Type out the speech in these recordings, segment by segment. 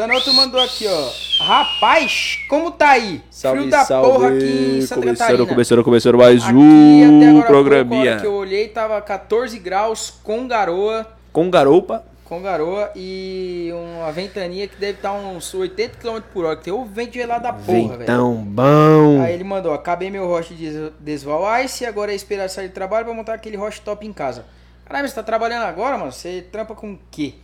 Zanotto mandou aqui, ó. Rapaz, como tá aí? Salve, Frio da salve. porra aqui em Santa começando, Catarina. começando, começando mais Aqui, até um programinha que eu olhei, tava 14 graus com garoa. com garoupa. Com garoa e uma ventania que deve estar uns 80 km por hora. Que tem o vento gelado da porra, velho. Ventão bom. Aí ele mandou, acabei meu roche de Desval Ice e agora é esperar sair de trabalho pra montar aquele roche top em casa. Caralho, você tá trabalhando agora, mano? Você trampa com o quê?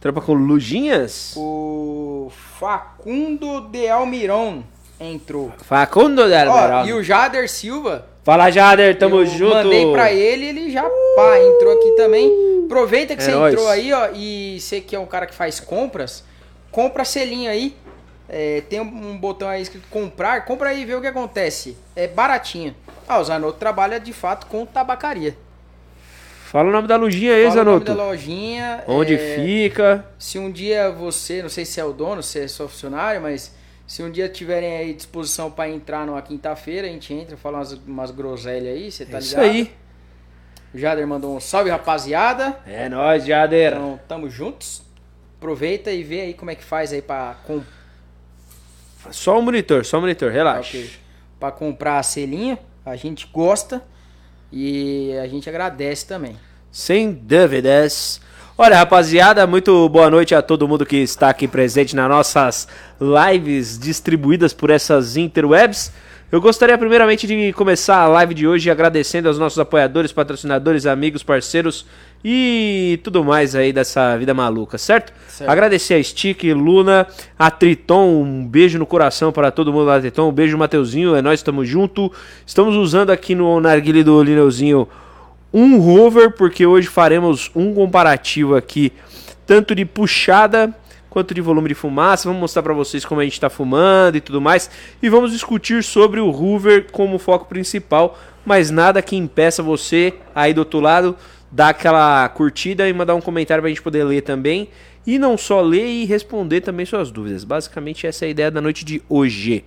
Trampa com lujinhas? O Facundo de Almiron entrou. Facundo de Ó, Alvarado. e o Jader Silva, Fala, Jader, tamo eu junto. mandei pra ele, ele já pá, entrou aqui também. Aproveita que É você nóis. entrou aí, ó, e você que é um cara que faz compras, compra selinho aí. É, tem um um botão aí escrito comprar, compra aí e vê o que acontece. É baratinho. Ah, o Zanotto trabalha de fato com tabacaria. Fala o nome da lujinha aí, Fala o nome Zanotto. da lojinha. Onde é, fica? Se um dia você, não sei se é o dono, se é só funcionário, mas se um dia tiverem aí disposição pra entrar numa quinta-feira, a gente entra, fala umas, umas groselhas aí, você tá É isso ligado? aí. O Jader mandou um salve, rapaziada. É nóis, Jader. Então, tamo juntos. Aproveita e vê aí como é que faz aí pra, com, Só o monitor, só o monitor, relaxa. ok, pra comprar a selinha. A gente gosta e a gente agradece também. Sem dúvidas. Olha, rapaziada, muito boa noite a todo mundo que está aqui presente nas nossas lives distribuídas por essas interwebs. Eu gostaria primeiramente de começar a live de hoje agradecendo aos nossos apoiadores, patrocinadores, amigos, parceiros e tudo mais aí dessa vida maluca, certo? Certo. Agradecer a Stick, Luna, a Triton, um beijo no coração para todo mundo lá da Triton, um beijo Mateuzinho, é nós, estamos junto. Estamos usando aqui no narguile do Lineuzinho um rover, porque hoje faremos um comparativo aqui, tanto de puxada quanto de volume de fumaça. Vamos mostrar para vocês como a gente está fumando e tudo mais. E vamos discutir sobre o Hoover como foco principal, mas nada que impeça você aí do outro lado dar aquela curtida e mandar um comentário para a gente poder ler também. E não só ler e responder também suas dúvidas. Basicamente essa é a ideia da noite de hoje.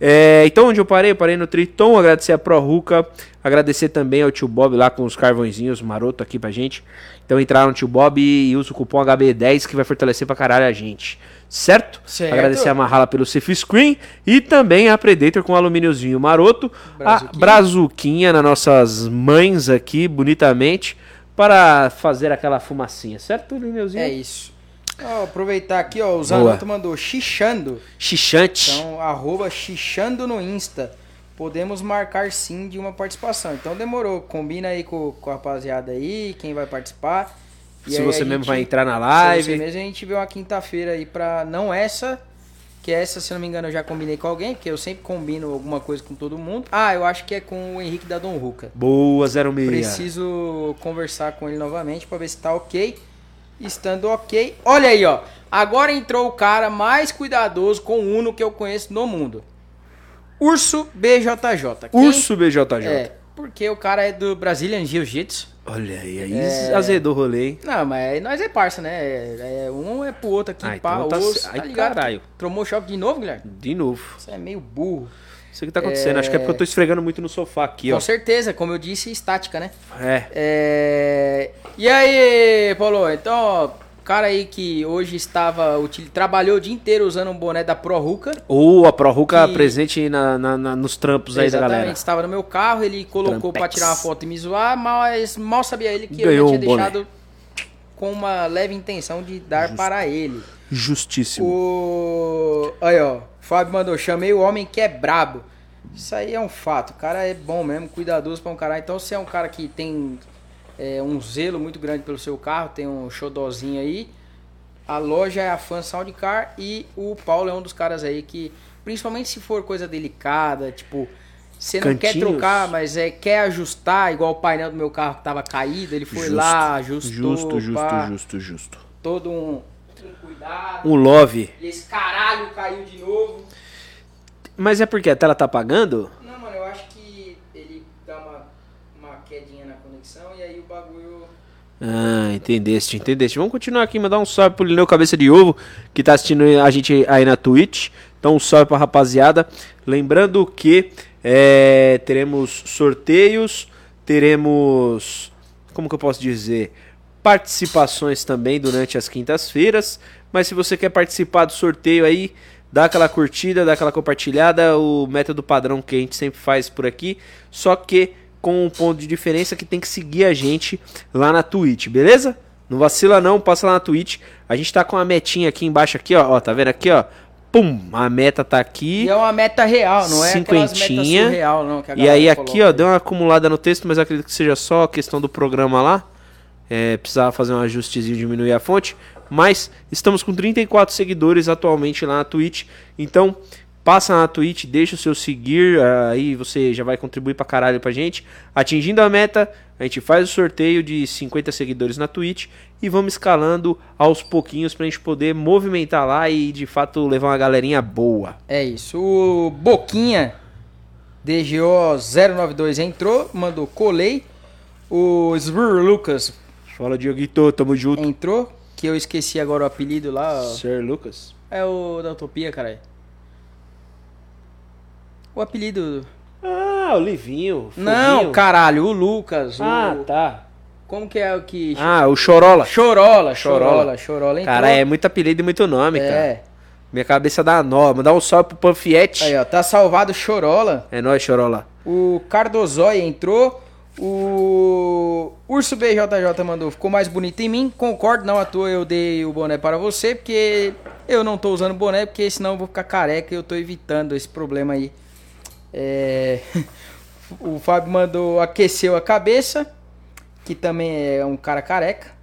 É, então, onde eu parei? Eu parei no Triton, agradecer a ProRuca, agradecer também ao tio Bob lá com os carvõezinhos maroto aqui pra gente. Então, entrar no tio Bob e usa o cupom HB10 que vai fortalecer pra caralho a gente. Certo? Certo. Agradecer a Mahala pelo Safe Screen e também a Predator com alumíniozinho maroto, Brazuquinha. a brazuquinha nas nossas mães aqui, bonitamente, para fazer aquela fumacinha, certo, Lineuzinho? É isso. Ó, aproveitar aqui, ó, o. Zanotto mandou xixando. Xixante. Então, arroba xixando no Insta. Podemos marcar sim de uma participação. Então demorou. Combina aí com, com a rapaziada aí, quem vai participar. E Se aí você a mesmo gente- vai entrar na Se live. você mesmo a gente vê uma quinta-feira aí pra. Não essa, que essa, se não me engano, eu já combinei com alguém, porque eu sempre combino alguma coisa com todo mundo. Ah, eu acho que é com o Henrique da Dom Ruca. Boa, 06. Preciso conversar com ele novamente pra ver se tá ok. Estando ok. Olha aí, ó. Agora entrou o cara mais cuidadoso com o Uno que eu conheço no mundo. Urso BJJ. Quem- Urso BJJ. É, porque o cara é do Brazilian Jiu-Jitsu. Olha aí, aí É. azedou o rolê, hein? Não, mas nós é parça, né? É, é- um é pro outro aqui, Ah, pá, então tá osso, tá ai, ligado? caralho. Tomou choque de novo, Guilherme? De novo. Você é meio burro. Sei o que tá acontecendo. Acho que é porque eu tô esfregando muito no sofá aqui, ó. Com certeza, como eu disse, estática, né? É. É... E aí, Paulo? Então, cara aí que hoje estava, trabalhou o dia inteiro usando um boné da ProRuca. Ou a ProRuca Que- presente na, na- na- nos trampos aí da galera. estava no meu carro, ele colocou pra tirar uma foto e me zoar, mas mal sabia ele que Ganhou eu já um tinha boné. deixado com uma leve intenção de dar para ele. Justíssimo. O. Aí, ó. Fábio mandou, chamei o homem que é brabo. Isso aí é um fato. O cara é bom mesmo, cuidadoso pra um cara. Então, se é um cara que tem é, um zelo muito grande pelo seu carro, tem um xodózinho aí. A loja é a Fan Soundcar e o Paulo é um dos caras aí que, principalmente se for coisa delicada, tipo, você não quer Cantinhos. trocar, mas é quer ajustar, igual o painel do meu carro que tava caído, ele foi Justo. lá, ajustou, Justo, justo, pá, justo, justo. todo um cuidado. Um love. E esse caralho caiu de novo. Mas é porque a tela tá apagando? Não, mano, eu acho que ele dá uma, uma quedinha na conexão e aí o bagulho. Ah, entendeste, entendeste. Vamos continuar aqui, mandar um salve pro Lineu Cabeça de Ovo, que tá assistindo a gente aí na Twitch. Então, um salve pra rapaziada. Lembrando que é, teremos sorteios, teremos. Como que eu posso dizer? Participações também durante as quintas-feiras. Mas se você quer participar do sorteio aí, dá aquela curtida, dá aquela compartilhada, o método padrão que a gente sempre faz por aqui, só que com um ponto de diferença que tem que seguir a gente lá na Twitch, beleza? Não vacila não, passa lá na Twitch. A gente tá com a metinha aqui embaixo aqui, ó, ó tá vendo aqui, ó? Pum, a meta tá aqui. E é uma meta real, não é Cinquentinha. surreal, não. E aí aqui, ó, deu uma acumulada no texto, mas acredito que seja só a questão do programa lá. É, precisava fazer um ajustezinho, diminuir a fonte. Mas estamos com 34 seguidores atualmente lá na Twitch. Então, passa na Twitch, deixa o seu seguir, aí você já vai contribuir pra caralho pra gente. Atingindo a meta, a gente faz o sorteio de 50 seguidores na Twitch e vamos escalando aos pouquinhos pra gente poder movimentar lá e de fato levar uma galerinha boa. É isso. O Boquinha DGO092 entrou, mandou colei. O Svur Lucas Fala, Dioguito, tamo junto. entrou, que eu esqueci agora o apelido lá. Sir Lucas. É o da Utopia, caralho. O apelido. Ah, o Livinho. Não, Foguinho. caralho, o Lucas. Ah, o... tá. Como que é o que. Ah, o Chorola. Chorola, Chorola. Chorola, Chorola entrou. Cara, é muito apelido e muito nome, cara. É. Minha cabeça dá nó. Mandar um salve pro Panfiete. Aí, ó, tá salvado Chorola. É nóis, Chorola. O Cardozói entrou. O Urso BJJ mandou, ficou mais bonito em mim. Concordo, não à toa eu dei o boné para você, porque eu não tô usando boné, porque senão eu vou ficar careca e eu tô evitando esse problema aí. É... O Fábio mandou aqueceu a cabeça, que também é um cara careca.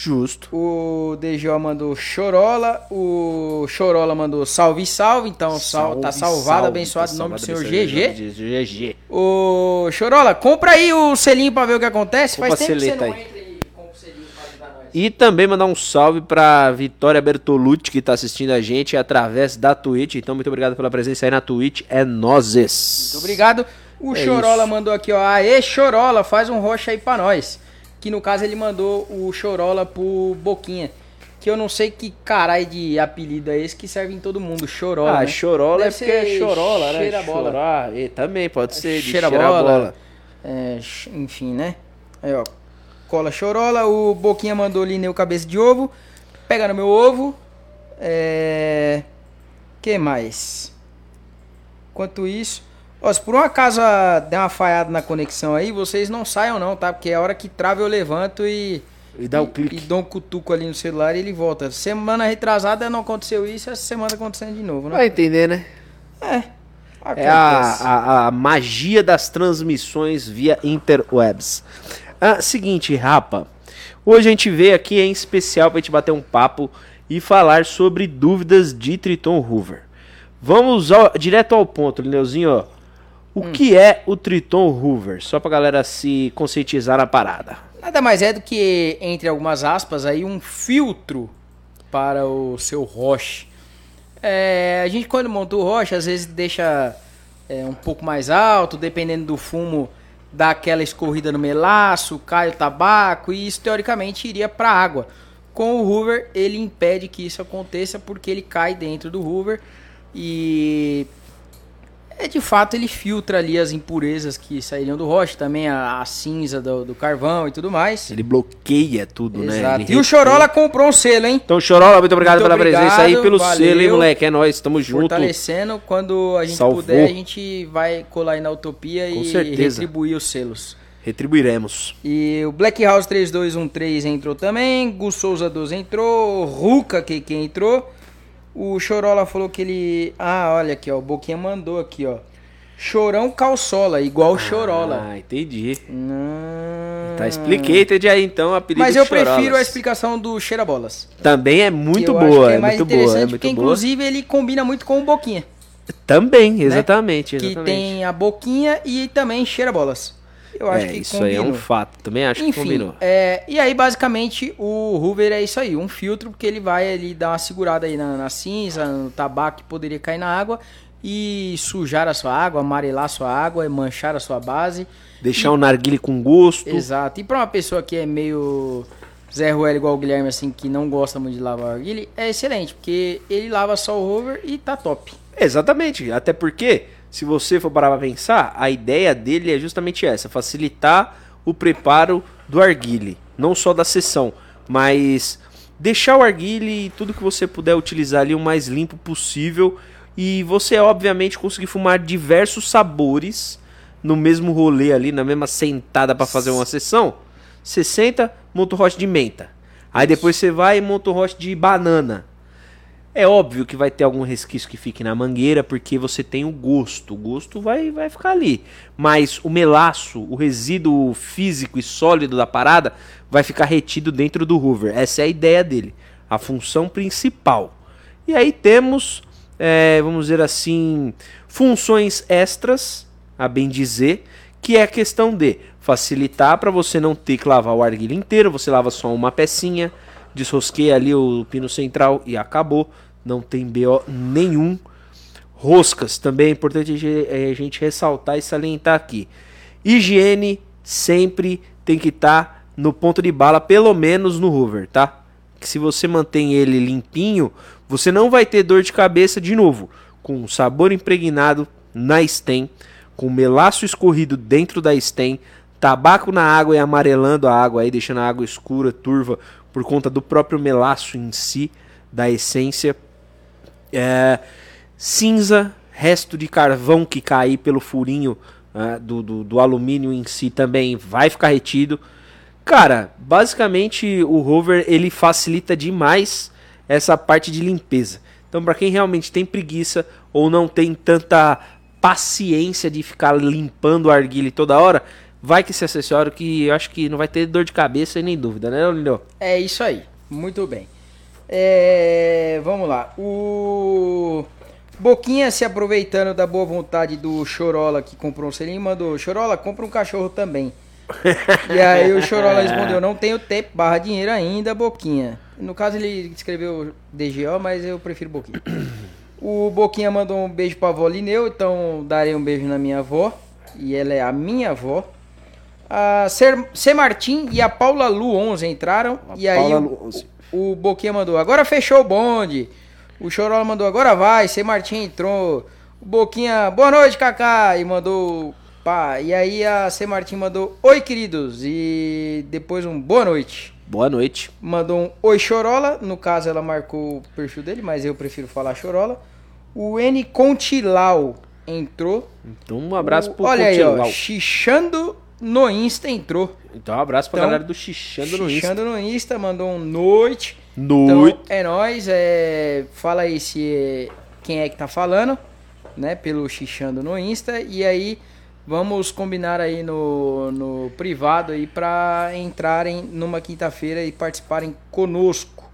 Justo. O DGO mandou chorola, o Chorola mandou salve, salve. Então sal, tá salvado, abençoado em nome do senhor GG. GG. Ô, Chorola, compra aí o selinho pra ver o que acontece. Opa, Faz tempo que você não aí. entra e compra o selinho pra ajudar nós. E também mandar um salve pra Vitória Bertolucci, que tá assistindo a gente através da Twitch. Então, muito obrigado pela presença aí na Twitch. É nozes. Muito obrigado. O É Chorola isso. mandou aqui, ó. Aê, Chorola, faz um rocha aí pra nós. Que no caso ele mandou o Chorola pro Boquinha. Que eu não sei que caralho de apelido é esse que serve em todo mundo. Chorola. Ah, né? chorola Deve é porque é chorola, né? cheira bola. Chorar. E também pode ser de cheira a cheirar a bola. bola. É, enfim, né? Aí, ó. Cola chorola, o Boquinha mandou Lineu cabeça de ovo. Pega no meu ovo. É. que mais? Enquanto isso. Ó, se por um acaso der uma falhada na conexão aí, vocês não saiam não, tá? Porque a hora que trava eu levanto e. E dá o e- clique. E dou um cutuco ali no celular e ele volta. Semana retrasada não aconteceu isso, essa semana tá acontecendo de novo, né? Vai entender, né? É. É a, a, a magia das transmissões via interwebs. Ah, seguinte, rapa. Hoje a gente veio aqui em especial pra gente bater um papo e falar sobre dúvidas de Triton Hoover. Vamos ao- direto ao ponto, Lineuzinho. ó. O que é o Triton Hoover? Só pra galera se conscientizar na parada. Nada mais é do que, entre algumas aspas, aí um filtro para o seu roche. É, a gente quando monta o roche, às vezes deixa é, um pouco mais alto, dependendo do fumo, dá aquela escorrida no melaço, cai o tabaco, e isso teoricamente iria para a água. Com o Hoover, ele impede que isso aconteça porque ele cai dentro do Hoover e é de fato ele filtra ali as impurezas que sairiam do roche, também a, a cinza do, do carvão e tudo mais. Ele bloqueia tudo, né? Exato. Ele E o. Chorola comprou um selo, hein? Então, Chorola, muito obrigado Muito pela presença aí, obrigado, pelo valeu. selo, hein, moleque? É nóis, tamo junto. Fortalecendo. Quando a gente Salvou. puder, a gente vai colar aí na Utopia Com e certeza. retribuir os selos. Retribuiremos. E o Black House 3213 entrou também, Gus Souza 12 entrou, Ruka que entrou. O Chorola falou que ele. Ah, olha aqui, ó. O Boquinha mandou aqui, ó. Chorão calçola, igual o Chorola. Ah, entendi. Hum. Tá, expliquei, entendi aí então o apelido Mas eu Chorolas. prefiro a explicação do Cheira Bolas. Também é muito boa, que é, mais muito boa, é muito porque boa. inclusive ele combina muito com o Boquinha. Também, exatamente, Que exatamente. tem a boquinha e também cheira bolas. Eu acho é, que isso aí é um combinou. fato. Também acho que Enfim, combinou. é, e aí basicamente o Hoover é isso aí, um filtro porque ele vai ali dar uma segurada aí na, na cinza, no tabaco que poderia cair na água e sujar a sua água, amarelar a sua água, e manchar a sua base. Deixar o narguile com gosto. Exato. E pra uma pessoa que é meio Zé Ruel igual o Guilherme assim, que não gosta muito de lavar arguile, é excelente, porque ele lava só o Hoover e tá top. Exatamente. Até porque, se você for parar pra pensar, a ideia dele é justamente essa: facilitar o preparo do arguile. Não só da sessão, mas deixar o arguile e tudo que você puder utilizar ali o mais limpo possível. E você, obviamente, conseguir fumar diversos sabores no mesmo rolê ali, na mesma sentada para fazer uma sessão. Você senta, monta o hot de menta. Aí depois você vai e monta o hot de banana. É óbvio que vai ter algum resquício que fique na mangueira, porque você tem o gosto. O gosto vai, vai ficar ali. Mas o melaço, o resíduo físico e sólido da parada, vai ficar retido dentro do Hoover. Essa é a ideia dele. A função principal. E aí temos, é, vamos dizer assim, funções extras, a bem dizer, que é a questão de facilitar para você não ter que lavar o arguilho inteiro, você lava só uma pecinha desrosquei ali o pino central e acabou. Não tem BO nenhum. Roscas, também é importante a gente ressaltar e salientar aqui. Higiene sempre tem que estar tá no ponto de bala, pelo menos no Hoover, tá? Que se você mantém ele limpinho, você não vai ter dor de cabeça de novo, com sabor impregnado na stem, com melaço escorrido dentro da stem, tabaco na água e amarelando a água aí, deixando a água escura, turva, por conta do próprio melaço em si, da essência. É, cinza, resto de carvão que cair pelo furinho uh, do, do, do, alumínio em si também vai ficar retido. Cara, basicamente o rover ele facilita demais essa parte de limpeza. Então, para quem realmente tem preguiça ou não tem tanta paciência de ficar limpando o arguile toda hora, vai que esse acessório que eu acho que não vai ter dor de cabeça e nem dúvida, né, Lindô? É isso aí. Muito bem. É, vamos lá. O Boquinha se aproveitando da boa vontade do Chorola que comprou um selinho, mandou: Chorola, compra um cachorro também. e aí o Chorola respondeu: Não tenho tempo, barra dinheiro ainda, Boquinha. No caso ele escreveu DGO, mas eu prefiro Boquinha. O Boquinha mandou um beijo pra avó Lineu, então darei um beijo na minha avó. E ela é a minha avó. A C. Martim e a Paula Lu 11 entraram. A e aí o, o Boquinha mandou, agora fechou o bonde. O Chorola mandou, agora vai. C. Martim entrou. O Boquinha, boa noite, Kaká. E mandou, pá. E aí a C. Martim mandou, oi, queridos. E depois um boa noite. Boa noite. Mandou um oi, Chorola. No caso, ela marcou o perfil dele, mas eu prefiro falar Chorola. O N. Contilau entrou. Então um abraço o, pro Olha Contilau. aí, ó. Xixando no Insta entrou. Então um abraço pra então, galera do Xixando no Insta. Xixando no Insta, mandou um noite. Noite. Então, é nóis, é... fala aí se quem é que tá falando, né, pelo Xixando no Insta. E aí vamos combinar aí no, no privado aí pra entrarem numa quinta-feira e participarem conosco.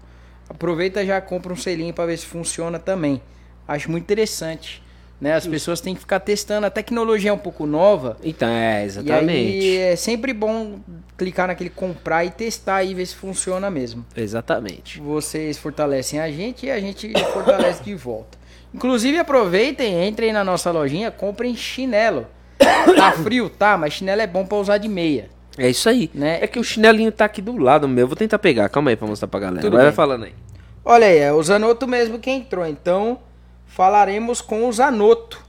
Aproveita e já compra um selinho para ver se funciona também. Acho muito interessante. Né? As pessoas têm que ficar testando. A tecnologia é um pouco nova. Então, é, exatamente. E é sempre bom clicar naquele comprar e testar e ver se funciona mesmo. Exatamente. Vocês fortalecem a gente e a gente fortalece de volta. Inclusive, aproveitem, entrem na nossa lojinha, comprem chinelo. Tá frio, tá? Mas chinelo é bom para usar de meia. É isso aí. Né? É que o chinelinho tá aqui do lado meu. Vou tentar pegar. Calma aí pra mostrar pra galera. Tudo Vai falando aí. Olha aí, é o Zanotto mesmo que entrou. Então, falaremos com o Zanotto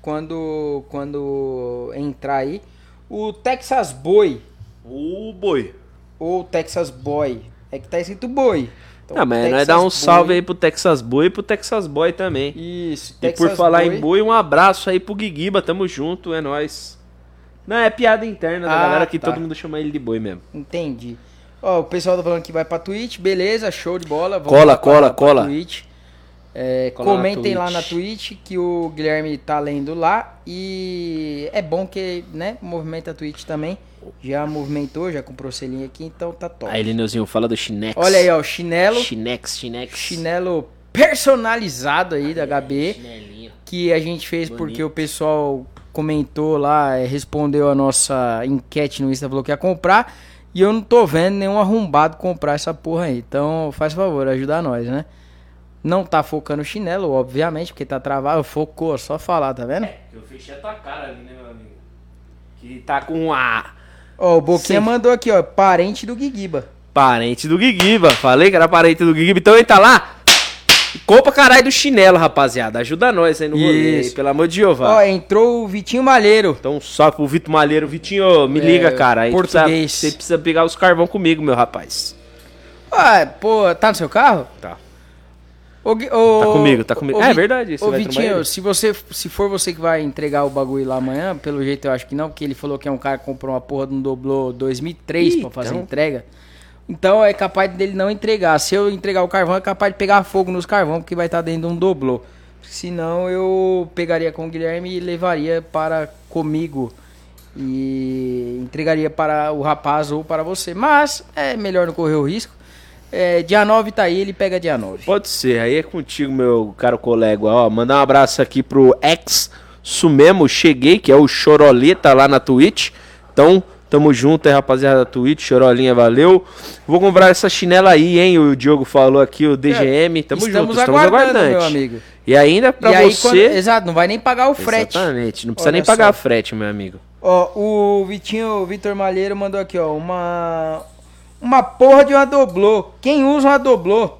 quando, quando entrar aí. O Texas Boy. O Boi. Ou Texas Boy. É que tá escrito Boi. Então, ah, mas nós dar um Boy. salve aí pro Texas Boy e pro Texas Boy também. Isso, Texas E por falar Boy. em Boi, um abraço aí pro Guiguiba, tamo junto, é nóis. Não, é piada interna da ah, galera que tá. todo mundo chama ele de Boi mesmo. Entendi. Ó, o pessoal tá falando que vai pra Twitch, beleza, show de bola. Vamos cola, cola, pra, cola. Pra Twitch. É, comentem lá na Twitch que o Guilherme tá lendo lá. E é bom que, né, movimenta a Twitch também. Já movimentou, já comprou selinho aqui, então tá top. Aí, Lineuzinho, fala do Chinex. Olha aí, ó, chinelo. Chinex, Chinex. Chinelo personalizado aí da HB. Chinelinho. Que a gente fez Bonito. porque o pessoal comentou lá, é, respondeu a nossa enquete no Insta, falou que ia comprar. E eu não tô vendo nenhum arrombado comprar essa porra aí. Então, faz favor, ajuda nós, né? Não tá focando o chinelo, obviamente, porque tá travado. Focou, só falar, tá vendo? É, eu fechei a tua cara ali, né, meu amigo? Que tá com a. Ó, o Boquinha Sim. mandou aqui, ó. Parente do Guiguiba. Parente do Guiguiba. Falei que era parente do Guiguiba. Então ele tá lá. Compra caralho do chinelo, rapaziada. Ajuda nós aí no rolê, aí, pelo amor de Jeová. Ó, entrou o Vitinho Malheiro. Então só pro Vitor Malheiro. Vitinho, me é, liga, cara. Aí português. Precisa, você precisa pegar os carvão comigo, meu rapaz. Ah, pô, tá no seu carro? Tá. Gui- ô- Tá comigo, tá comigo. ô, É Vi- verdade, Ô, Vitinho, se você se for você que vai entregar o bagulho lá amanhã, pelo jeito eu acho que não, porque ele falou que é um cara que comprou uma porra de um doblô 2003 Ih, pra fazer então. entrega. Então é capaz dele não entregar. Se eu entregar o carvão, é capaz de pegar fogo nos carvão, porque vai estar dentro de um doblô. Senão eu pegaria com o Guilherme e levaria para comigo e entregaria para o rapaz ou para você. Mas é melhor não correr o risco. É, dia 9 tá aí, ele pega dia 9. Pode ser, aí é contigo, meu caro colega. Ó, mandar um abraço aqui pro ex Sumemo Cheguei, que é o Choroleta lá na Twitch. Então, tamo junto aí, rapaziada da Twitch. Chorolinha, valeu. Vou comprar essa chinela aí, hein? O Diogo falou aqui, o DGM. Tamo É, estamos junto, estamos aguardando, meu amigo. E ainda pra e você. quando- exato, não vai nem pagar o frete. Exatamente, não precisa Olha nem pagar só. frete, meu amigo. Ó, o Vitinho, o Vitor Malheiro mandou aqui, ó, uma uma porra de uma doblô. Quem usa uma doblô?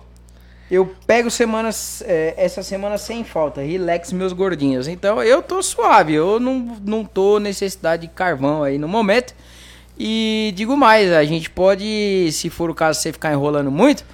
Eu pego semanas é, essa semana sem falta. Relax meus gordinhos. Então eu tô suave, eu não, não tô necessidade de carvão aí no momento. E digo mais, a gente pode, se for o caso você ficar enrolando muito,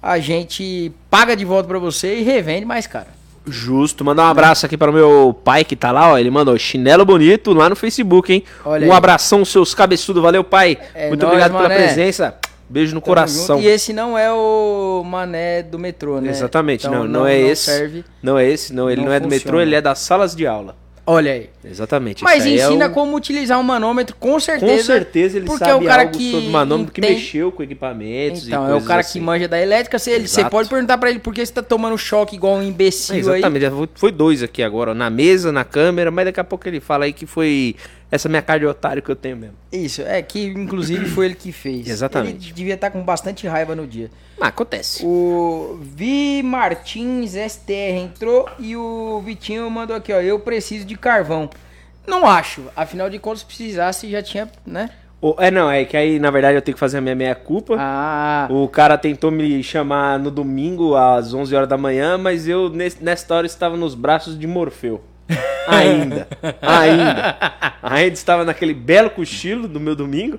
a gente paga de volta pra você e revende mais caro. Justo, mandar um abraço aqui para o meu pai que tá lá, ó. Ele mandou chinelo bonito lá no Facebook, hein? Olha um aí. abração, seus cabeçudos. Valeu, pai. É Muito nóis, obrigado pela mané. presença. Beijo no Tamo coração. junto. E esse não é o mané do metrô, né? Exatamente, Então, não, não, é esse. serve. Não é esse, não. Ele Não não, é do metrô, ele é das salas de aula. Olha aí. Exatamente. Mas aí é ensina o- como utilizar um manômetro, com certeza. Com certeza ele porque sabe é o cara algo que sobre manômetro que entende- mexeu com equipamentos Então, é o cara assim. que manja da elétrica. Você, você pode perguntar pra ele por que você tá tomando choque igual um imbecil aí. Exatamente, já foi- foi dois aqui agora, ó, na mesa, na câmera, mas daqui a pouco ele fala aí que foi essa minha cara de otário que eu tenho mesmo. Isso, é que inclusive foi ele que fez. Exatamente. Ele devia estar com bastante raiva no dia. Ah, acontece. O Vi Martins STR entrou e o Vitinho mandou aqui, ó. Eu preciso de carvão. Não acho. Afinal de contas, se precisasse, já tinha, né? O- é, não, é que aí, na verdade, eu tenho que fazer a minha meia-culpa. Ah, O cara tentou me chamar no domingo às 11 horas da manhã, mas eu, nesse- nesta hora, estava nos braços de Morfeu. Ainda. ainda. Ainda estava naquele belo cochilo do meu domingo,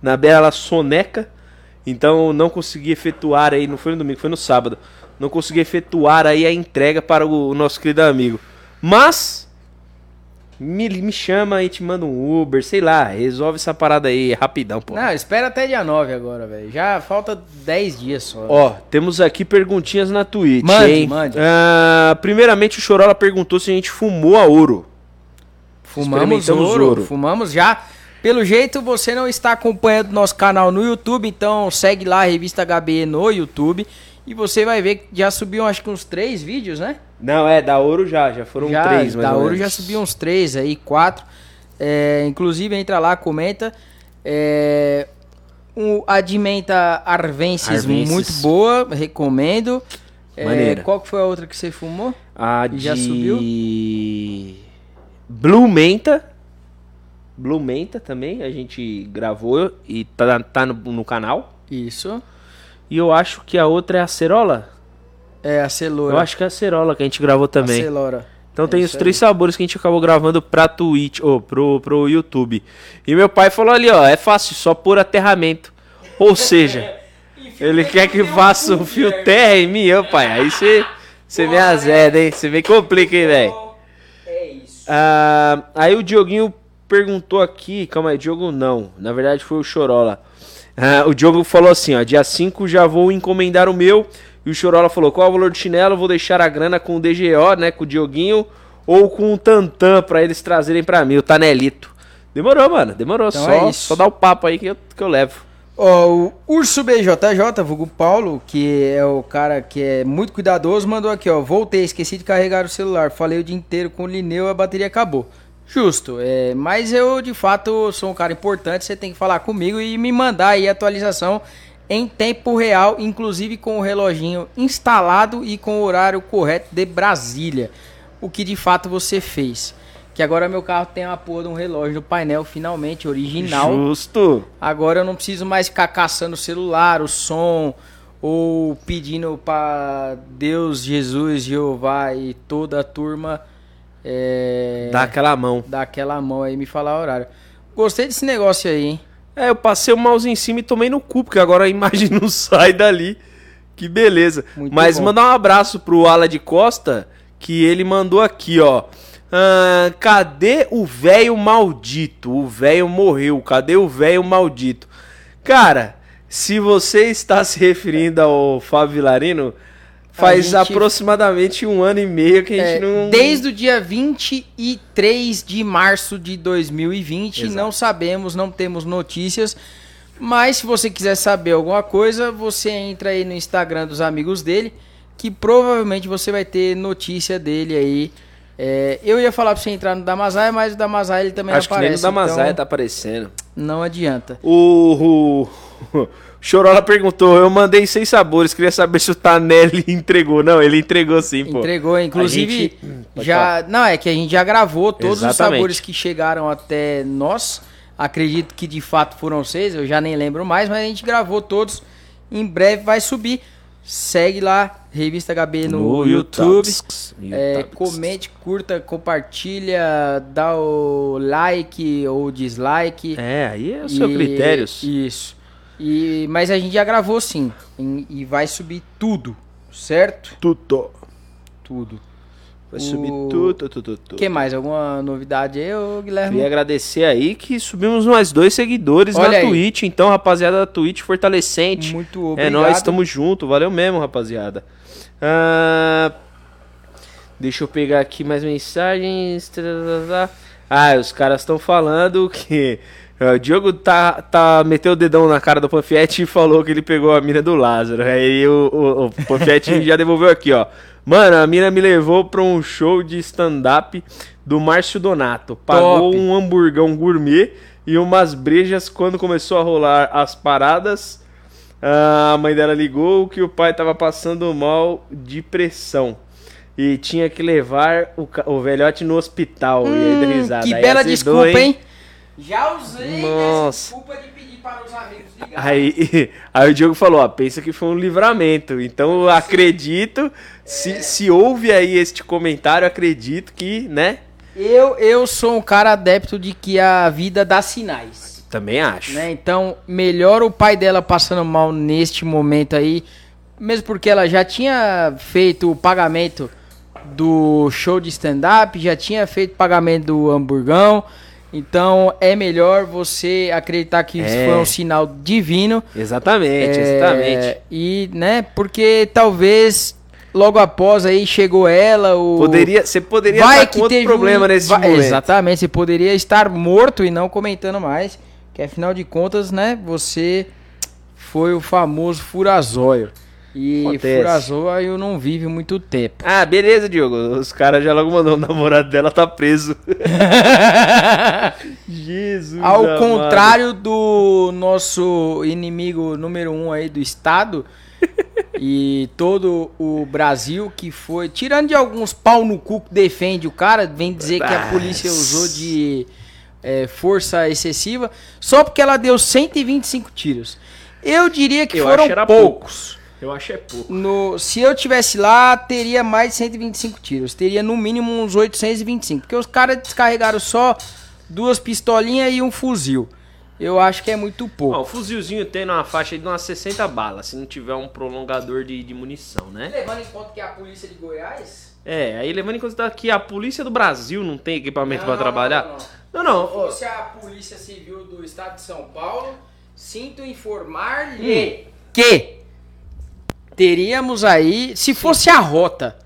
na bela soneca. Então não consegui efetuar aí, não foi no domingo, foi no sábado. Não consegui efetuar aí a entrega para o, o nosso querido amigo. Mas me, me chama e te manda um Uber, sei lá, resolve essa parada aí rapidão, pô. não, espera até dia 9 agora, velho. Já falta 10 dias só. Ó, temos aqui perguntinhas na Twitch, Mande, hein? mande. Ah, primeiramente, o Chorola perguntou se a gente fumou a ouro. Fumamos ouro, ouro. fumamos já. Pelo jeito, você não está acompanhando nosso canal no YouTube, então segue lá a Revista HB no YouTube. E você vai ver que já subiu acho que uns três vídeos, né? Não, é, da ouro já, já foram já, três, mais da ou Ouro já subiu uns três aí, quatro. É, inclusive, entra lá, comenta. É, o, a de menta Arvensis, Arvensis. muito boa, recomendo. É, Maneira. qual que foi a outra que você fumou? A de... Já subiu? Blue Menta. Blue Menta também, a gente gravou e tá, tá no, no canal. Isso. E eu acho que a outra é a Cerola. É a Celoura. Eu acho que é a Cerola que a gente gravou A também. Celora. Então tem É os isso três sabores que a gente acabou gravando pra Twitch, ou pro, pro YouTube. E meu pai falou ali, ó, é fácil, só pôr aterramento. Ou seja, ele quer que faça o fio terra em mim, ô pai. Aí você você me azeda, hein? Você me complica, hein, velho? É isso. Ah, aí o Dioguinho perguntou aqui, calma aí, Diogo não, na verdade foi o Chorola. Ah, o Diogo falou assim, ó, dia 5 já vou encomendar o meu. E o Chorola falou, qual é o valor do chinelo? Vou deixar a grana com o DGO, né, com o Dioguinho, ou com o Tantan pra eles trazerem pra mim, o Tanelito. Demorou, mano, demorou, Então só, é isso. só dá o papo aí que eu, que eu levo. Ó, o Urso BJJ, vulgo Paulo, que é o cara que é muito cuidadoso, mandou aqui, ó. Voltei, esqueci de carregar o celular. Falei o dia inteiro com o Lineu, a bateria acabou. Justo, é, mas eu de fato sou um cara importante, você tem que falar comigo e me mandar aí a atualização em tempo real, inclusive com o reloginho instalado e com o horário correto de Brasília. O que de fato você fez. Que agora meu carro tem uma porra de um relógio no painel finalmente original. Justo. Agora eu não preciso mais ficar caçando o celular, o som, ou pedindo para Deus, Jesus, Jeová e toda a turma é, Dá aquela mão. dar aquela mão aí e me falar o horário. Gostei desse negócio aí, hein? É, eu passei o mouse em cima e tomei no cu, porque agora a imagem não sai dali. Que beleza. Muito Mas bom. mandar um abraço pro Ala de Costa, que ele mandou aqui, ó. Ah, cadê o velho maldito? O velho morreu. Cadê o velho maldito? Cara, se você está se referindo ao Fábio Vilarino, faz gente- aproximadamente um ano e meio que a gente É, não. Desde o dia 23 de março de 2020, Exato. não sabemos, não temos notícias. Mas se você quiser saber alguma coisa, você entra aí no Instagram dos amigos dele, que provavelmente você vai ter notícia dele aí. É, eu ia falar pra você entrar no Damazaia, mas o Damazaia ele também Acho não que nem aparece. no Damazaia então tá aparecendo. Não adianta. O, o Chorola perguntou, eu mandei seis sabores, queria saber se o Tanelli entregou. Não, ele entregou sim, pô. Entregou, inclusive gente- Hum, já, não é que a gente já gravou todos os Exatamente. sabores que chegaram até nós. Acredito que de fato foram seis, eu já nem lembro mais, mas a gente gravou todos. Em breve vai subir. Segue lá, Revista HB no, YouTube. É, comente, curta, compartilha, dá o like ou dislike. É, aí é o seu E- critério. Isso. E, mas a gente já gravou sim. E, e vai subir tudo, certo? Tudo. Tudo. Vai subir O- tudo, tudo, tudo. que mais? Alguma novidade aí, ô Guilherme? Queria agradecer aí que subimos mais dois seguidores Olha na aí. Twitch. Então, rapaziada da Twitch, fortalecente. Muito É obrigado. nóis, tamo junto. Valeu mesmo, rapaziada. Ah, deixa eu pegar aqui mais mensagens. Ah, os caras estão falando que. Ah, O Diogo tá, tá, meteu o dedão na cara do Panfiete e falou que ele pegou a mina do Lázaro. Aí o, o, o Panfiete já devolveu aqui, ó. Mano, a mina me levou pra um show de stand-up do Márcio Donato. Pagou Top. um hamburgão gourmet e umas brejas quando começou a rolar as paradas. Ah, A mãe dela ligou que o pai tava passando mal de pressão. E tinha que levar o, o velhote no hospital. e aí Hum, risada. que Aí bela desculpa, hein? Já usei Nossa. essa desculpa de pedir para os amigos ligar. Aí, aí o Diogo falou, ó, pensa que foi um livramento. Então eu acredito, se, se houve aí este comentário, acredito que, né? Eu, eu sou um cara adepto de que a vida dá sinais. Também acho. Né? Então, melhor o pai dela passando mal neste momento aí, mesmo porque ela já tinha feito o pagamento do show de stand-up, já tinha feito o pagamento do hamburgão. Então, é melhor você acreditar que isso É. foi um sinal divino. Exatamente, É, exatamente. E, né, porque talvez logo após aí chegou ela, o. Poderia, você poderia vai estar com outro problema um- nesse vai- momento. Exatamente, você poderia estar morto e não comentando mais. Que afinal de contas, né, você foi o famoso furazóio. E Acontece. furazóio não vive muito tempo. Ah, beleza, Diogo. Os caras já logo mandou o namorado dela tá preso. Jesus. Ao amado. contrário do nosso inimigo número um aí do estado e todo o Brasil que foi, tirando de alguns pau no cu que defende o cara, vem dizer que a polícia usou de é, força excessiva, só porque ela deu 125 tiros. Eu diria que Eu foram poucos. Eu acho é pouco. No, se eu tivesse lá, teria mais de 125 tiros. Teria no mínimo uns 825. Porque os caras descarregaram só duas pistolinhas e um fuzil. Eu acho que é muito pouco. Ó, o fuzilzinho tem uma faixa de umas 60 balas, se não tiver um prolongador de, de munição, né? Levando em conta que é a polícia de Goiás. É, aí levando em conta que a polícia do Brasil não tem equipamento pra trabalhar. Não, não. Se ó, fosse a Polícia Civil do Estado de São Paulo, sinto informar-lhe Hum. que teríamos aí, se fosse a rota,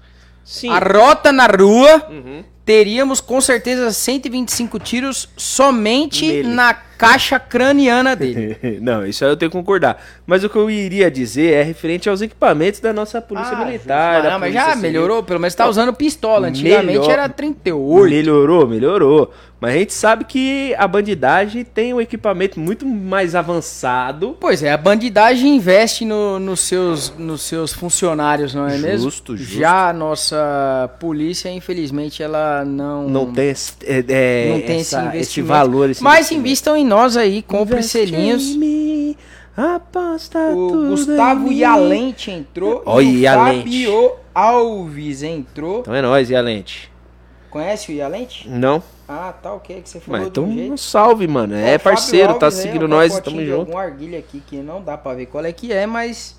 sim. a rota na rua, Uhum. teríamos com certeza 125 tiros somente Nele. na caixa craniana dele. Não, isso aí eu tenho que concordar. Mas o que eu iria dizer é referente aos equipamentos da nossa polícia Ah, militar. justo. Não, mas já civil. melhorou, pelo menos tá usando pistola. Antigamente Melhor- era 38. Melhorou, melhorou. Mas a gente sabe que a bandidagem tem um equipamento muito mais avançado. Pois é, a bandidagem investe no- nos, seus, nos seus funcionários, não é mesmo? Justo, justo. Já a nossa polícia, infelizmente, ela não, Não tem, esse- é, é, não tem essa- esse investimento. esse valor. Esse Mas invistam em nós aí, compre Investe selinhos. em mim, aposta O tudo Gustavo. Ialente entrou. Olha, e o Ialente. Fabio Alves entrou. Então é nóis, Ialente. Conhece o Ialente? Não? Ah, tá ok, que você falou Mas então, do jeito. um salve, mano. É Fábio parceiro, tá Alves aí, seguindo nós, tamo junto. algum arguilha aqui que não dá pra ver qual é que é, mas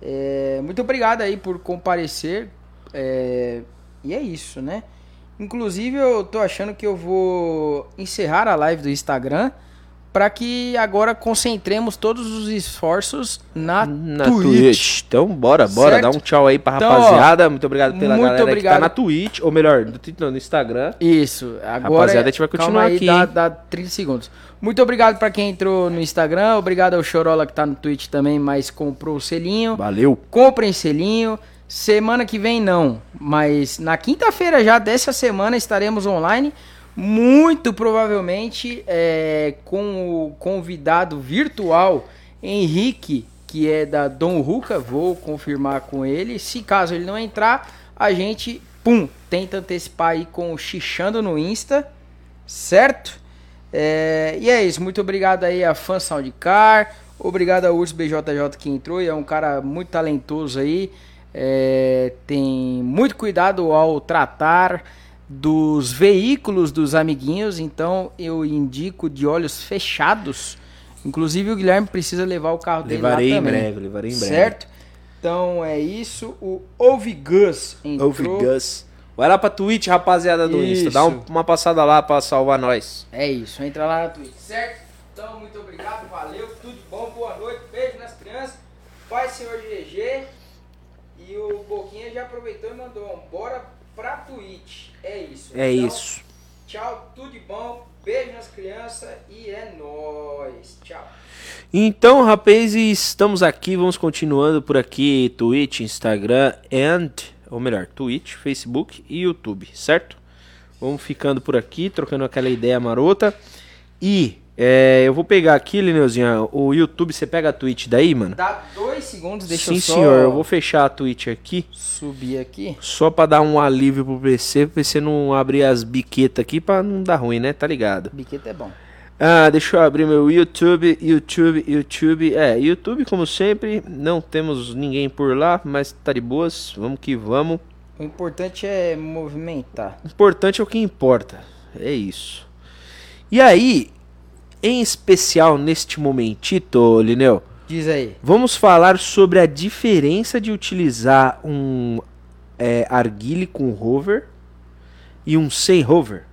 é, muito obrigado aí por comparecer. é, e é isso, né? Inclusive eu tô achando que eu vou encerrar a live do Instagram para que agora concentremos todos os esforços na, Na Twitch. Twitch. Então, bora, bora. Certo? Dá um tchau aí pra Então, rapaziada. muito obrigado pela muito galera que obrigado. tá na Twitch. Ou melhor, no, no Instagram. Isso, agora. Rapaziada, a gente vai continuar aí, aqui, Dá, dá 30 segundos. Muito obrigado pra quem entrou no Instagram. Obrigado ao Chorola que tá no Twitch também, mas comprou o selinho. Valeu. Comprem selinho. Semana que vem não, mas na quinta-feira já dessa semana estaremos online. Muito provavelmente é, com o convidado virtual Henrique, que é da Dom Ruca. Vou confirmar com ele. Se caso ele não entrar, a gente, pum, tenta antecipar aí com o Xixando no Insta, certo? É, e é isso, muito obrigado aí a Fan Soundcar, obrigado ao Urso BJJ que entrou, e é um cara muito talentoso aí, é, tem muito cuidado ao tratar dos veículos dos amiguinhos, então eu indico de olhos fechados, inclusive o Guilherme precisa levar o carro dele Levarei lá em também, breve, levarei em breve. certo? Então é isso, o Ovigus entrou, Ouve Gus. Vai lá pra Twitch, rapaziada do Insta. Dá um- Isso. uma passada lá pra salvar nós. É isso, entra lá na Twitch, certo? Então, muito obrigado, valeu, tudo de bom, boa noite, beijo nas crianças, Pai Senhor GG. E o Boquinha já aproveitou e mandou um bora pra Twitch. É isso. É Então, isso. Tchau, tudo de bom, beijo nas crianças e é nóis. Tchau. Então, rapazes, estamos aqui, vamos continuando por aqui, Twitch, Instagram, and, ou melhor, Twitch, Facebook e YouTube, certo? Vamos ficando por aqui, trocando aquela ideia marota. E é, eu vou pegar aqui, Lineuzinho, o YouTube, você pega a Twitch daí, mano? Dá dois segundos, deixa Sim, eu só senhor, eu vou fechar a Twitch aqui, subir aqui. só pra dar um alívio pro PC, pro PC não abrir as biquetas aqui pra não dar ruim, né? Tá ligado? Biqueta é bom. Ah, deixa eu abrir meu YouTube, YouTube, YouTube. É, YouTube, como sempre, não temos ninguém por lá, mas tá de boas, vamos que vamos. O importante é movimentar. O importante é o que importa, é isso. E aí, em especial neste momentito, Lineu, Diz aí. vamos falar sobre a diferença de utilizar um é, arguile com hover e um sem hover.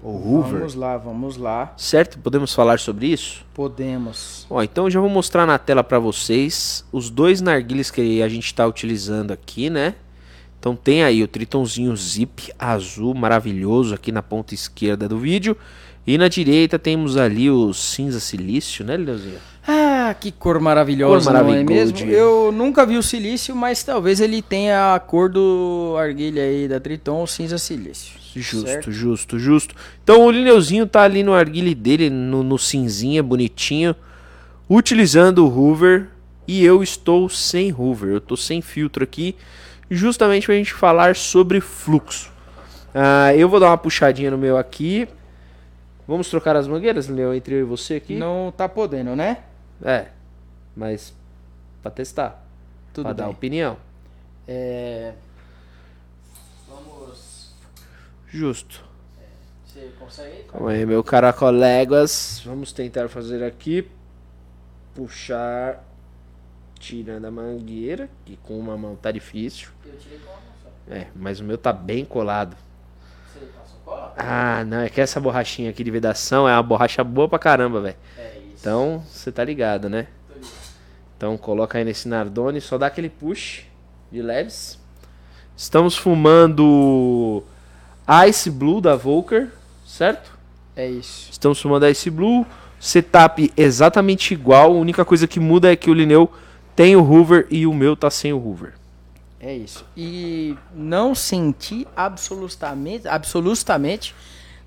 Ou Vamos lá, vamos lá. certo? Podemos falar sobre isso? Podemos. Ó, então eu já vou mostrar na tela para vocês os dois narguilhos que a gente está utilizando aqui, né? Então tem aí o Tritonzinho Zip azul maravilhoso aqui na ponta esquerda do vídeo. E na direita temos ali o cinza silício, né, Leozinho? Ah, que cor maravilhosa, Cor não é mesmo? Eu nunca vi o silício, mas talvez ele tenha a cor do arguilha aí da Triton, cinza silício. Justo, certo? justo, justo. Então o Lineuzinho tá ali no arguile dele, no, no cinzinha, bonitinho, utilizando o Hoover. E eu estou sem Hoover, eu tô sem filtro aqui, justamente pra gente falar sobre fluxo. Ah, eu vou dar uma puxadinha no meu aqui. Vamos trocar as mangueiras, Leo, entre eu e você aqui? Não tá podendo, né? É, mas pra testar, Tudo pra dar bem. opinião. É... Vamos... Justo. Você consegue? Calma aí, meu cara colegas. Vamos tentar fazer aqui. Puxar. Tirando a mangueira. Que com uma mão tá difícil. Eu tirei com a mão só. É, mas o meu tá bem colado. Ah, não. É que essa borrachinha aqui de vedação é uma borracha boa pra caramba, velho. É isso. Então, você tá ligado, né? Tô ligado. Então, coloca aí nesse Nardone. Só dá aquele push de leves. Estamos fumando Ice Blue da Volker, certo? É isso. Estamos fumando Ice Blue. Setup exatamente igual. A única coisa que muda é que o Lineu tem o Hoover e o meu tá sem o Hoover. É isso. E não senti absolutamente, absolutamente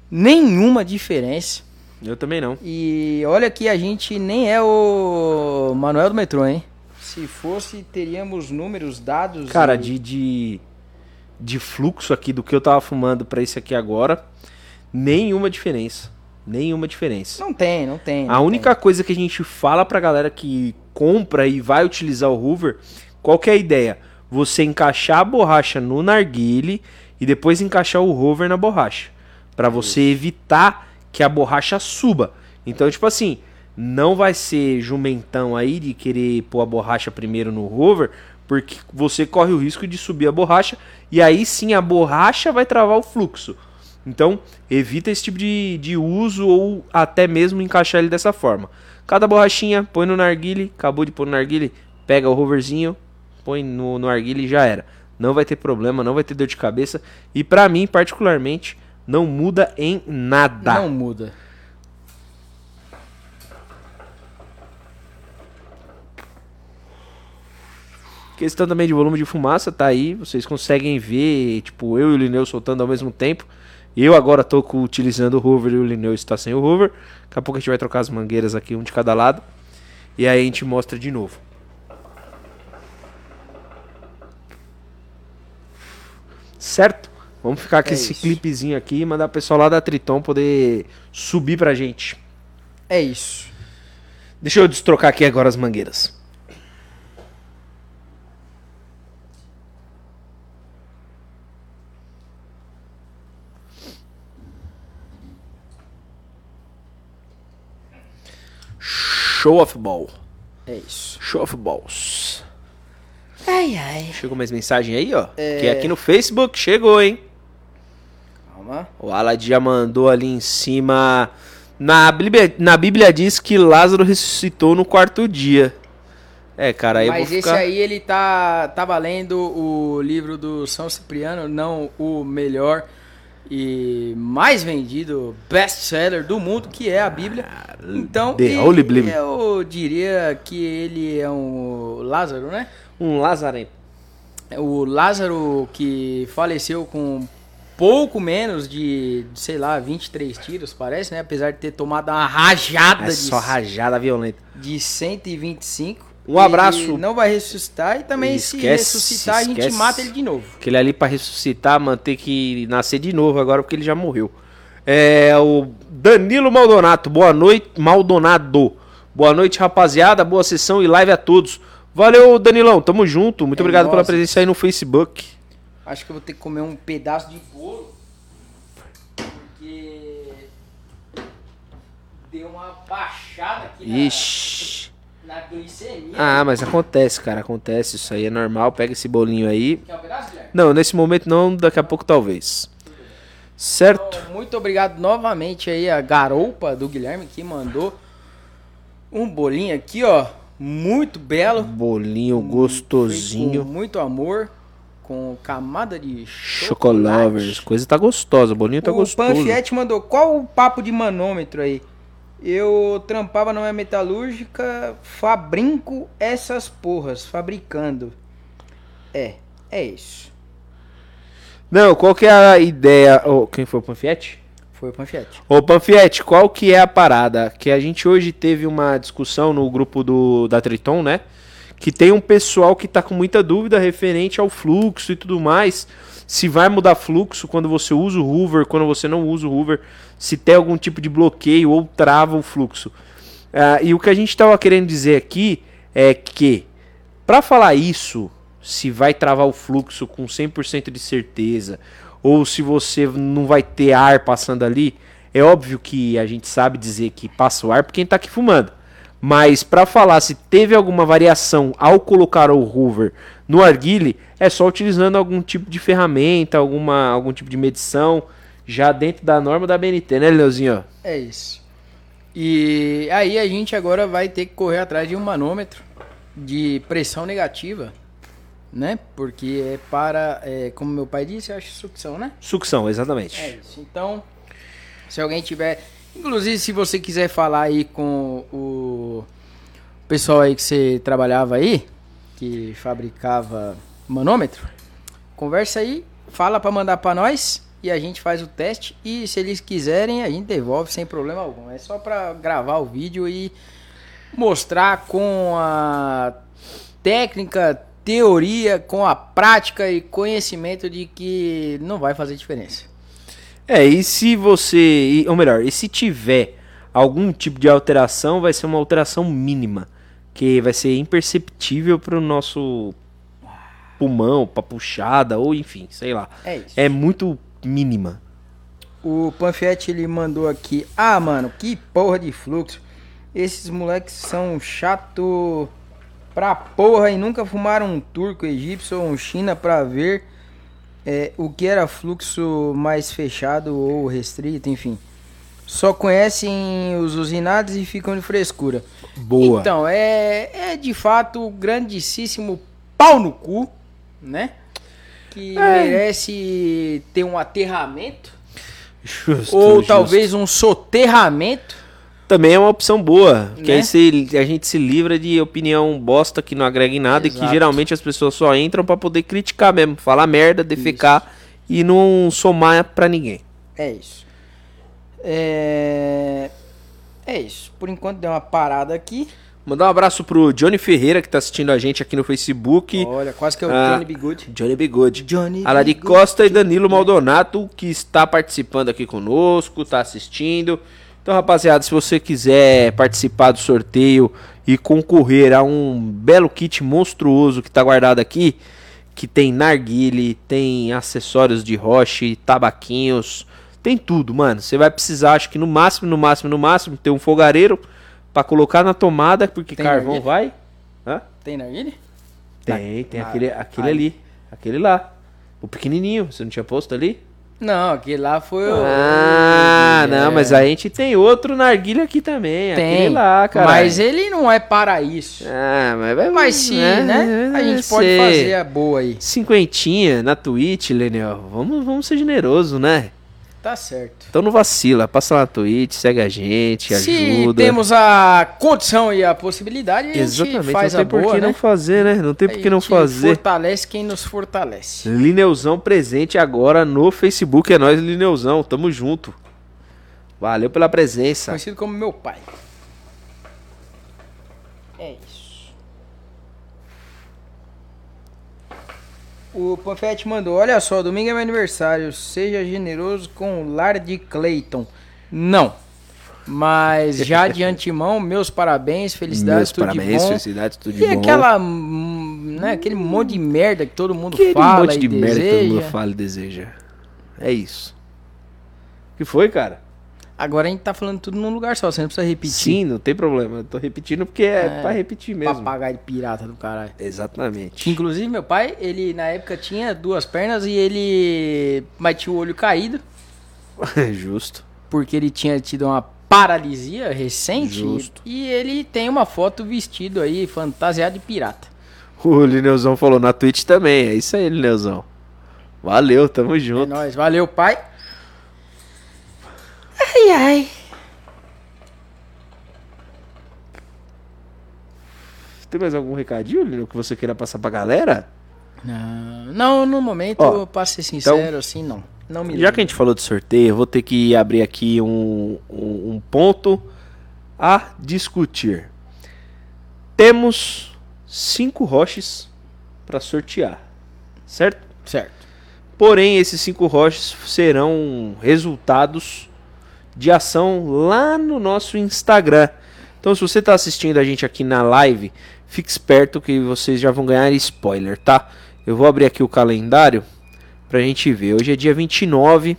nenhuma diferença. Eu também não. E olha que a gente nem é o Manuel do metrô, hein? Se fosse, teríamos números, dados. Cara, e- de, de, de fluxo aqui do que eu tava fumando pra esse aqui agora, nenhuma diferença. Nenhuma diferença. Não tem, não tem. A não única coisa que a gente fala pra galera que compra e vai utilizar o Hoover, qual que é a ideia? Você encaixar a borracha no narguile e depois encaixar o rover na borracha, Pra você evitar que a borracha suba. Então, tipo assim, não vai ser jumentão aí de querer pôr a borracha primeiro no rover, porque você corre o risco de subir a borracha e aí sim a borracha vai travar o fluxo. Então, evita esse tipo de, de uso ou até mesmo encaixar ele dessa forma. Cada borrachinha, põe no narguile, acabou de pôr no narguile, pega o roverzinho, põe no, no narguile e já era. Não vai ter problema, não vai ter dor de cabeça. E pra mim, particularmente, não muda em nada. Não muda. Questão também de volume de fumaça, tá aí. Vocês conseguem ver, tipo, eu e o Lineu soltando ao mesmo tempo. Eu agora tô utilizando o Hoover e o Lineu está sem o Hoover. Daqui a pouco a gente vai trocar as mangueiras aqui, um de cada lado. E aí a gente mostra de novo. Certo? Vamos ficar com É esse isso. clipezinho aqui e mandar o pessoal lá da Triton poder subir pra gente. É isso. Deixa eu destrocar aqui agora as mangueiras. Show of ball. É isso. Show of balls. Ai, ai. Chegou mais mensagem aí, ó. É. Que aqui no Facebook chegou, hein? Calma. O Alad já mandou ali em cima. Na Bíblia, na Bíblia diz que Lázaro ressuscitou no quarto dia. É, cara, aí eu Mas vou esse ficar... aí, ele tá, tava lendo o livro do São Cipriano, não o melhor e mais vendido best-seller do mundo, que é a Bíblia. Então, The e- Holy Bible. eu diria que ele é um Lázaro, né? Um Lazarento. O Lázaro que faleceu com pouco menos de, sei lá, 23 tiros, parece, né? Apesar de ter tomado uma rajada É de, só rajada violenta. de 125. Um abraço. Ele não vai ressuscitar e também Esquece, se ressuscitar a gente mata ele de novo. Aquele ali pra ressuscitar, mano, tem que nascer de novo agora porque ele já morreu. É o Danilo Maldonato. Boa noite, Maldonado. Boa noite, rapaziada. Boa sessão e live a todos. Valeu, Danilão. Tamo junto. Muito É obrigado pela nóis. presença aí no Facebook. Acho que eu vou ter que comer um pedaço de bolo. Porque deu uma baixada aqui na, Ixi. na glicemia. Ah, mas acontece, cara. Acontece. Isso aí é normal. Pega esse bolinho aí. Quer um pedaço, Guilherme? Não, nesse momento não. Daqui a pouco talvez. Certo? Então, muito obrigado novamente aí a garoupa do Guilherme que mandou um bolinho aqui, ó. Muito belo. Bolinho gostosinho. Com muito amor. Com camada de Chocolovers. chocolate. Coisa tá gostosa. O bolinho tá o gostoso. Panfiete mandou, qual o papo de manômetro aí? Eu trampava numa metalúrgica, fabrinco essas porras, fabricando. É, é isso. Não, qual que é a ideia? Ô, quem foi o Panfiete? Foi o Panfiete. Ô Panfiete, qual que é a parada? Que a gente hoje teve uma discussão no grupo do, da Triton, né? Que tem um pessoal que tá com muita dúvida referente ao fluxo e tudo mais. Se vai mudar fluxo quando você usa o Hoover, quando você não usa o Hoover. Se tem algum tipo de bloqueio ou trava o fluxo. Ah, e o que a gente tava querendo dizer aqui é que, para falar isso, se vai travar o fluxo com 100% de certeza, ou se você não vai ter ar passando ali, é óbvio que a gente sabe dizer que passa o ar porque quem tá aqui fumando. Mas para falar se teve alguma variação ao colocar o Hoover no arguile, é só utilizando algum tipo de ferramenta, alguma, algum tipo de medição, já dentro da norma da BNT, né, Leozinho? É isso. E aí a gente agora vai ter que correr atrás de um manômetro de pressão negativa, né? Porque é para, é, como meu pai disse, eu acho sucção, né? Sucção, exatamente. É isso. Então, se alguém tiver. Inclusive, se você quiser falar aí com o pessoal aí que você trabalhava aí, que fabricava manômetro, conversa aí, fala pra mandar pra nós e a gente faz o teste. E se eles quiserem, a gente devolve sem problema algum. É só pra gravar o vídeo e mostrar com a técnica, teoria, com a prática e conhecimento de que não vai fazer diferença. É, e se você. Ou melhor, e se tiver algum tipo de alteração, vai ser uma alteração mínima. Que vai ser imperceptível para o nosso pulmão, pra puxada, ou enfim, sei lá. É isso. É muito mínima. O Panfete ele mandou aqui. Ah, mano, que porra de fluxo. Esses moleques são chato pra porra e nunca fumaram um turco, egípcio ou um china pra ver é, o que era fluxo mais fechado ou restrito, enfim. Só conhecem os usinados e ficam de frescura. Boa. Então, é, é de fato grandíssimo pau no cu, né? Que É. merece ter um aterramento. Justo, Ou justo. talvez um soterramento. Também é uma opção boa. Que Né? aí se- a gente se livra de opinião bosta que não agrega em nada e que Exato. geralmente as pessoas só entram pra poder criticar mesmo, falar merda, defecar e não somar pra ninguém. É isso. É... É isso. Por enquanto deu uma parada aqui. Mandar um abraço pro Johnny Ferreira que tá assistindo a gente aqui no Facebook. Olha, quase que é o Ah, Johnny Bigode. Johnny Bigode. Johnny Alari. Costa e Danilo Maldonato, que está participando aqui conosco, está assistindo. Então, rapaziada, se você quiser participar do sorteio e concorrer a um belo kit monstruoso que está guardado aqui, que tem narguile, tem acessórios de roche, tabaquinhos, tem tudo, mano. Você vai precisar, acho que no máximo, no máximo, no máximo, ter um fogareiro para colocar na tomada, porque Tem carvão narguilé? vai. Hã? Tem narguilé? Tem, tem Ah, aquele, aquele ali. Aquele lá. O pequenininho. Você não tinha posto ali? Não, aquele lá foi o... Ah, É. não, mas a gente tem outro narguilha aqui também. Tem, Aquele lá, cara. mas ele não é para isso. Ah, mas vai Mas sim, né? A gente pode sei. fazer a boa aí. Cinquentinha na Twitch, Lenel. Vamos, vamos ser generosos, né? Tá certo. Então não vacila. Passa lá na Twitch, segue a gente, Se ajuda. temos a condição e a possibilidade, a gente Exatamente, faz não tem a boa, por que né? não fazer, né? Não tem por que não gente fazer. fortalece quem nos fortalece. Lineuzão presente agora no Facebook. É nóis, Lineuzão. Tamo junto. Valeu pela presença. Conhecido como meu pai. É isso. O Panfete mandou, olha só, domingo é meu aniversário, seja generoso com o lar de Clayton. Não. Mas já de antemão, meus parabéns, felicidades, Meus tudo parabéns, de bom. felicidades, tudo de E bom. aquela, hum, né, aquele monte de merda que todo mundo Aquele fala monte de e merda que todo deseja. mundo fala e deseja. É isso. O que foi, cara? Agora a gente tá falando tudo num lugar só, você não precisa repetir. Sim, não tem problema. Eu tô repetindo porque é, É, pra repetir mesmo. Papagaio pirata do caralho. Exatamente. Inclusive, meu pai, ele na época tinha duas pernas e ele. Mas tinha o olho caído, Justo. porque ele tinha tido uma paralisia recente. Justo. E ele tem uma foto vestido aí, fantasiado de pirata. O Lineuzão falou na Twitch também. É isso aí, Lineuzão. Valeu, tamo É junto. nóis, valeu, pai. Ai, ai. Tem mais algum recadinho, Lino, que você queira passar pra galera? Não, não, no momento, Ó, pra ser sincero, assim, não. Não me Já lembro. que a gente falou de sorteio, eu vou ter que abrir aqui um, um, um ponto a discutir. Temos cinco roches para sortear, certo? Certo. Porém, esses cinco roches serão resultados de ação lá no nosso Instagram. Então, se você está assistindo a gente aqui na live, fique esperto que vocês já vão ganhar spoiler, tá? Eu vou abrir aqui o calendário pra gente ver. Hoje é dia 29,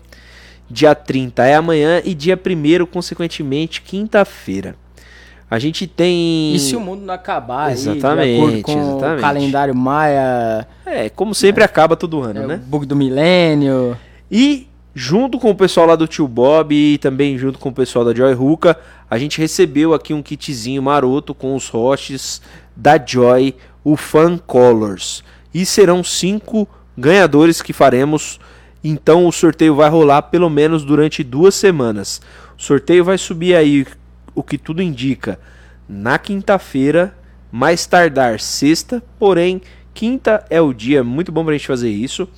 dia 30 é amanhã e dia 1 consequentemente, quinta-feira. A gente tem E se o mundo não acabar aí, Exatamente, acordo com exatamente. o calendário maia, É, como sempre acaba todo ano, é, né? o bug do milênio... E junto com o pessoal lá do Tio Bob e também junto com o pessoal da Joy Ruka, a gente recebeu aqui um kitzinho maroto com os roches da Joy, o Fan Colors. E serão cinco ganhadores que faremos. Então o sorteio vai rolar pelo menos durante duas semanas. O sorteio vai subir aí, o que tudo indica, na quinta-feira, mais tardar sexta, porém quinta é o dia muito bom pra gente fazer isso.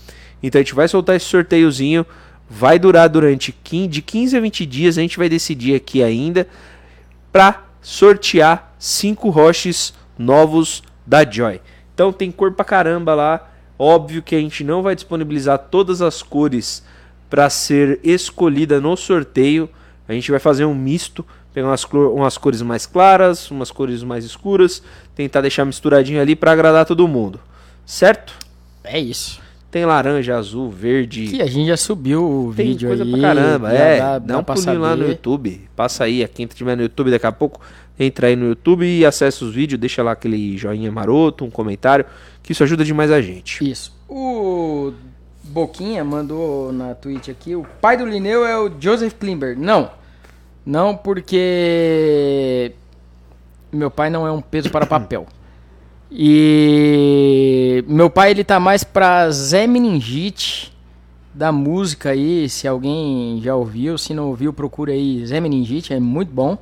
Então a gente vai soltar esse sorteiozinho, vai durar durante 15, de 15 a 20 dias, a gente vai decidir aqui ainda para sortear cinco roches novos da Joy. Então tem cor pra caramba lá. Óbvio que a gente não vai disponibilizar todas as cores para ser escolhida no sorteio. A gente vai fazer um misto, pegar umas, umas cores mais claras, umas cores mais escuras, tentar deixar misturadinho ali para agradar todo mundo. Certo? É isso. Tem laranja, azul, verde. Que a gente já subiu o Tem vídeo coisa aí. pra caramba. É, dá- dá, dá um pulinho lá no. YouTube. Passa aí, quem tiver no YouTube daqui a pouco, entra aí no YouTube e acessa os vídeos, deixa lá aquele joinha maroto, um comentário, que isso ajuda demais a gente. Isso. O Boquinha mandou na Twitch aqui. O pai do Lineu é o Joseph Klimber. Não. Não, porque meu pai não é um peso para papel. E meu pai ele tá mais pra Zé Meningite da música aí, se alguém já ouviu, se não ouviu, procura aí Zé Meningite, é muito bom.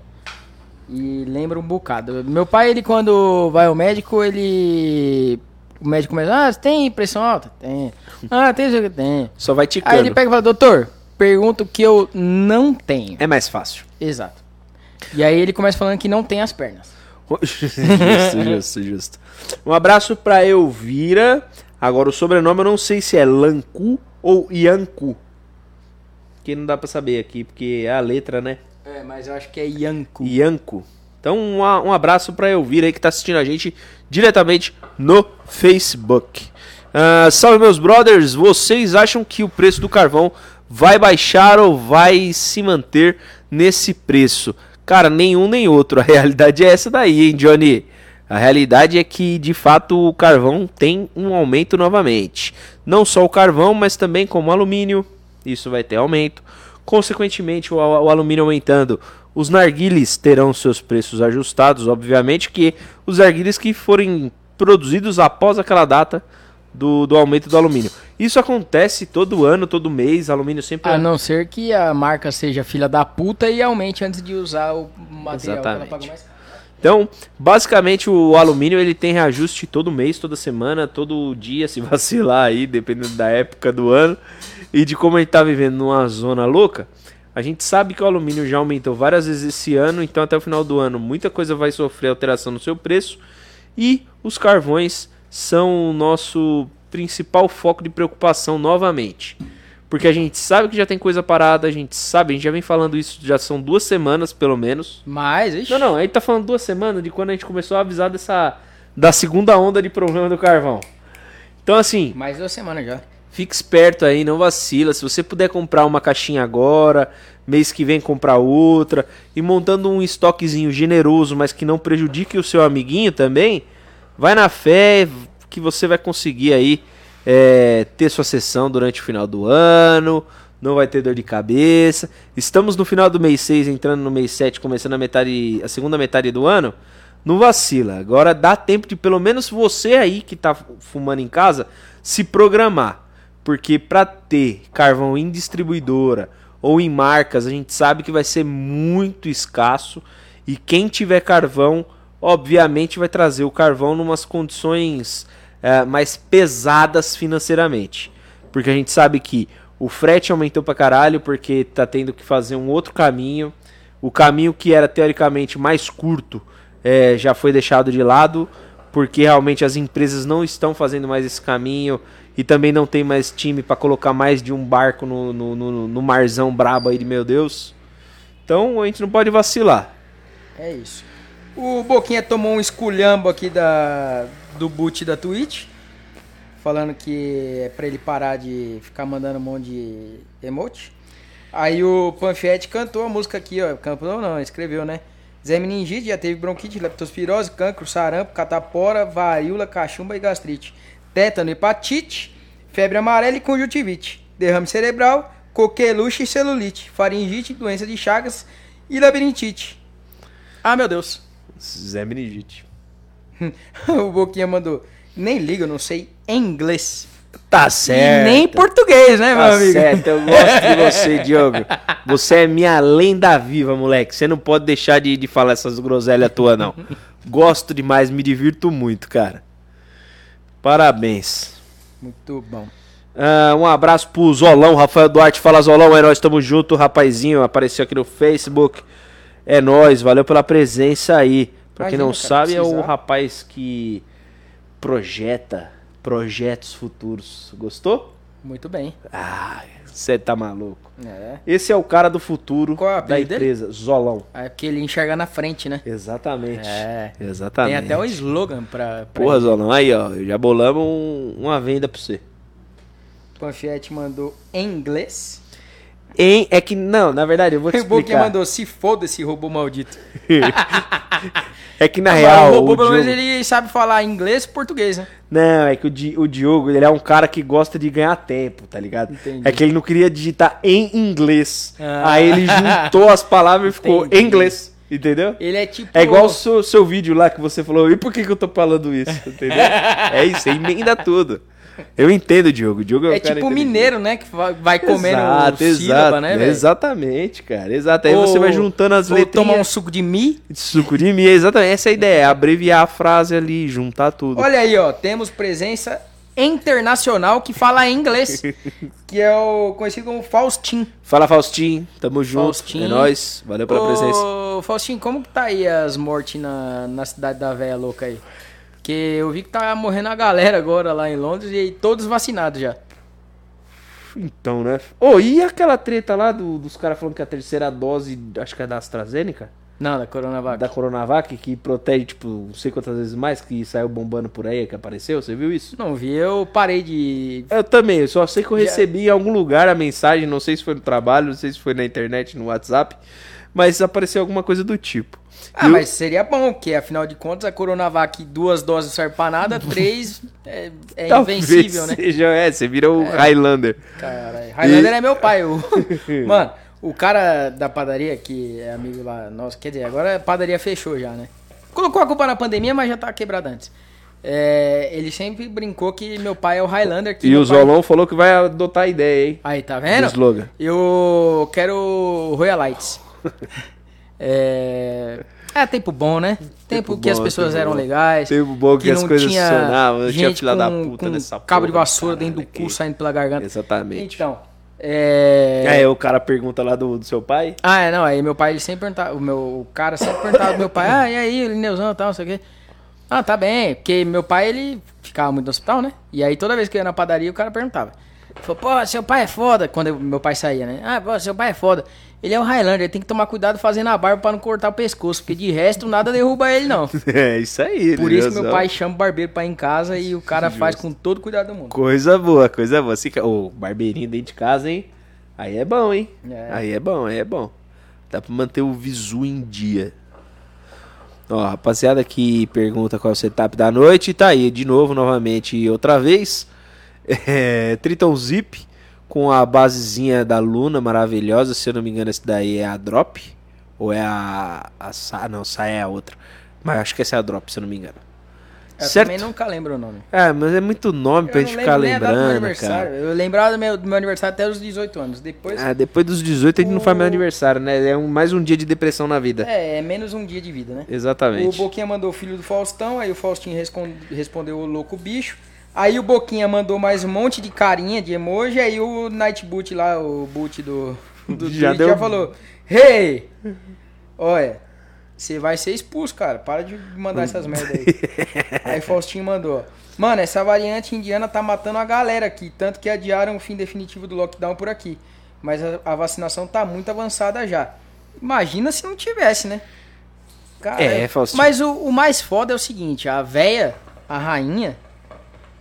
E lembra um bocado. Meu pai, ele quando vai ao médico, ele. O médico começa, ah, tem pressão alta? Tem. Ah, tem isso? Tem. Só vai ticando. Aí ele pega e fala, doutor, pergunta o que eu não tenho. É mais fácil. Exato. E aí ele começa falando que não tem as pernas. Justo, justo, justo. Um abraço pra Elvira. Agora o sobrenome eu não sei se é Lancu ou Iancu. Que não dá pra saber aqui, porque é a letra, né? É, mas eu acho que é Yanko. Ianco. Então, um, um abraço pra Elvira aí que tá assistindo a gente diretamente no Facebook. Ah, salve, meus brothers. Vocês acham que o preço do carvão vai baixar ou vai se manter nesse preço? Cara, nenhum nem outro. A realidade é essa daí, hein, Johnny? A realidade é que, de fato, o carvão tem um aumento novamente. Não só o carvão, mas também como o alumínio. Isso vai ter aumento. Consequentemente, o, o alumínio aumentando, os narguiles terão seus preços ajustados. Obviamente que os narguiles que forem produzidos após aquela data do, do aumento do alumínio. Isso acontece todo ano, todo mês. Alumínio sempre A não ser que a marca seja filha da puta e aumente antes de usar o material que ela Exatamente. paga mais caro. Então, basicamente o alumínio ele tem reajuste todo mês, toda semana, todo dia, se vacilar aí, dependendo da época do ano e de como a gente tá vivendo numa zona louca. A gente sabe que o alumínio já aumentou várias vezes esse ano, então até o final do ano muita coisa vai sofrer alteração no seu preço e os carvões são o nosso principal foco de preocupação novamente. Porque a gente sabe que já tem coisa parada, a gente sabe, a gente já vem falando isso, já são duas semanas pelo menos. Mas, ixi, Não, não, a gente tá falando duas semanas de quando a gente começou a avisar dessa. da segunda onda de problema do carvão. Então, assim, mais duas semanas já. fique esperto aí, não vacila. Se você puder comprar uma caixinha agora, mês que vem comprar outra, e montando um estoquezinho generoso, mas que não prejudique o seu amiguinho também, vai na fé que você vai conseguir aí é, ter sua sessão durante o final do ano, não vai ter dor de cabeça. Estamos no final do mês 6, entrando no mês 7, começando a metade, a segunda metade do ano. Não vacila. Agora dá tempo de pelo menos você aí que tá fumando em casa se programar. Porque para ter carvão em distribuidora ou em marcas, a gente sabe que vai ser muito escasso e quem tiver carvão, obviamente vai trazer o carvão numas condições eh, mais pesadas financeiramente. Porque a gente sabe que o frete aumentou pra caralho porque tá tendo que fazer um outro caminho. O caminho que era teoricamente mais curto eh, já foi deixado de lado porque realmente as empresas não estão fazendo mais esse caminho e também não tem mais time para colocar mais de um barco no, no, no, no marzão brabo aí meu Deus. Então a gente não pode vacilar. É isso. O Boquinha tomou um esculhambo aqui da, do boot da Twitch. Falando que é pra ele parar de ficar mandando um monte de emote. Aí o Panfete cantou a música aqui, ó. Cantou não, escreveu, né? Zé Meningite já teve bronquite, leptospirose, cancro, sarampo, catapora, varíola, cachumba e gastrite. Tétano, hepatite, febre amarela e conjuntivite. Derrame cerebral, coqueluche e celulite. Faringite, doença de Chagas e labirintite. Ah, meu Deus. Zé Meningite. o Boquinha mandou. Nem liga, eu não sei inglês. Tá E nem português, né, meu Tá amigo? certo, eu gosto de você, Diogo. Você é minha lenda viva, moleque. Você não pode deixar de, de falar essas groselhas tuas, não. Gosto demais, me divirto muito, cara. Parabéns. Muito bom. Ah, um abraço pro Zolão, Rafael Duarte. Fala, Zolão, é nóis, tamo junto. Rapazinho, apareceu aqui no Facebook. É nóis, valeu pela presença aí. Pra quem Imagina, não cara, sabe, é o precisar. rapaz que projeta projetos futuros. Gostou? Muito bem. Ah, você tá maluco. É. Esse é o cara do futuro é da apelido dele? empresa, Zolão. É porque ele enxerga na frente, né? Exatamente. É. Exatamente. Tem até um slogan pra. pra Porra, ele. Zolão, aí ó, já bolamos um- uma venda pra você. Panfiete mandou em inglês. Em, é que, não, na verdade, eu vou te O Boquinha explicar. mandou se foda esse robô maldito. É que na Mas real, o robô, o pelo menos, Diogo- ele sabe falar inglês e português, né? Não, é que o, Di- o Diogo, ele é um cara que gosta de ganhar tempo, tá ligado? Entendi. É que ele não queria digitar em inglês. Ah. Aí ele juntou as palavras e ficou Entendi. em inglês, entendeu? Ele é tipo. É igual o seu, seu vídeo lá que você falou, e por que, que eu tô falando isso? Entendeu? é isso, emenda tudo. Eu entendo, Diogo. O Diogo é, É tipo inteligente. mineiro, né? Que vai- comendo exato, sílaba, exato, né, velho? Exatamente, cara. Exato. Aí Ou- você vai juntando as ou letrinhas. tomar um suco de mi. suco de mi, exatamente. Essa é a ideia, é abreviar a frase ali, juntar tudo. Olha aí, ó. Temos presença internacional que fala inglês. que é o conhecido como Faustin. Fala, Faustinho. Tamo junto. Faustinho. É nóis. Valeu pela presença. Ô, Faustin, como que tá aí as mortes na, na cidade da véia louca aí? Porque eu vi que tá morrendo a galera agora lá em Londres e todos vacinados já. Então, né? Ô, e aquela treta lá do- dos caras falando que a terceira dose, acho que é da AstraZeneca, Não, da Coronavac. da Coronavac, que protege, tipo, não sei quantas vezes mais, que saiu bombando por aí, que apareceu, você viu isso? Não vi, eu parei de. Eu também, eu só sei que eu recebi em algum lugar a mensagem, não sei se foi no trabalho, não sei se foi na internet, no WhatsApp, mas apareceu alguma coisa do tipo. Ah, E o- mas seria bom, porque afinal de contas a Coronavac, duas doses não serve pra nada, três é, é Talvez invencível, né? seja, é, você vira o Highlander. Caralho. Highlander é meu pai. O... Mano, o cara da padaria, que é amigo lá, nossa, quer dizer, agora a padaria fechou já, né? Colocou a culpa na pandemia, mas já tá quebrado antes. É, ele sempre brincou que meu pai é o Highlander. Que E o pai- Zolão falou que vai adotar a ideia, hein? Aí, tá Do vendo? slogan. Eu quero Royal Lights. é... é tempo bom, né? Tempo, Tempo que as bom, pessoas tempo eram bom. legais. Tempo bom que as coisas funcionavam, não tinha filha da puta nessa cabo de vassoura dentro do cu que- saindo pela garganta. Exatamente. Então, é... Aí o cara pergunta lá do, do seu pai. Ah, é, não, aí meu pai, ele sempre perguntava, o meu o cara sempre perguntava do meu pai, ah, e aí, Lineuzão e tal, não sei o quê. Ah, tá bem, porque meu pai, ele ficava muito no hospital, né? E aí toda vez que eu ia na padaria, o cara perguntava. Falou, pô, seu pai é foda, quando eu- meu pai saía, né? Ah, pô, seu pai é foda. Ele é o Highlander, ele tem que tomar cuidado fazendo a barba pra não cortar o pescoço, porque de resto nada derruba ele, não. É isso aí. Por isso meu Leozão. pai chama o barbeiro pra ir em casa e o cara faz com todo cuidado do mundo. Coisa boa, coisa boa. Se, Ô, barbeirinho dentro de casa, hein? Aí é bom, hein? É. Aí é bom, aí é bom. Dá pra manter o visu em dia. Ó, rapaziada que pergunta qual é o setup da noite, tá aí de novo, novamente, outra vez. É, Triton Zip com a basezinha da Luna maravilhosa. Se eu não me engano, esse daí é a Drop. Ou é a. a Sa- não, Sa é a outra. Mas acho que essa é a Drop, se eu não me engano. Eu certo? também nunca lembro o nome. É, mas é muito nome pra Eu gente não ficar lembrando, aniversário. cara. Eu lembrava do meu, do meu aniversário até os 18 anos. Depois. Ah, depois dos 18 a gente não faz mais O- aniversário, né? É um, mais um dia de depressão na vida. É, é menos um dia de vida, né? O Exatamente. Boquinha mandou o filho do Faustão, aí o Faustinho respon- respondeu o louco bicho. Aí o Boquinha mandou mais um monte de carinha de emoji, aí o Nightboot lá, o boot do, do Já Twitch deu- já falou: Hey! Olha, você vai ser expulso, cara. Para de mandar essas merda aí. aí Faustinho mandou: Mano, essa variante indiana tá matando a galera aqui, tanto que adiaram o fim definitivo do lockdown por aqui. Mas a, a vacinação tá muito avançada já. Imagina se não tivesse, né? Cara, É, Faustinho. Mas o, o mais foda é o seguinte, a véia, a rainha,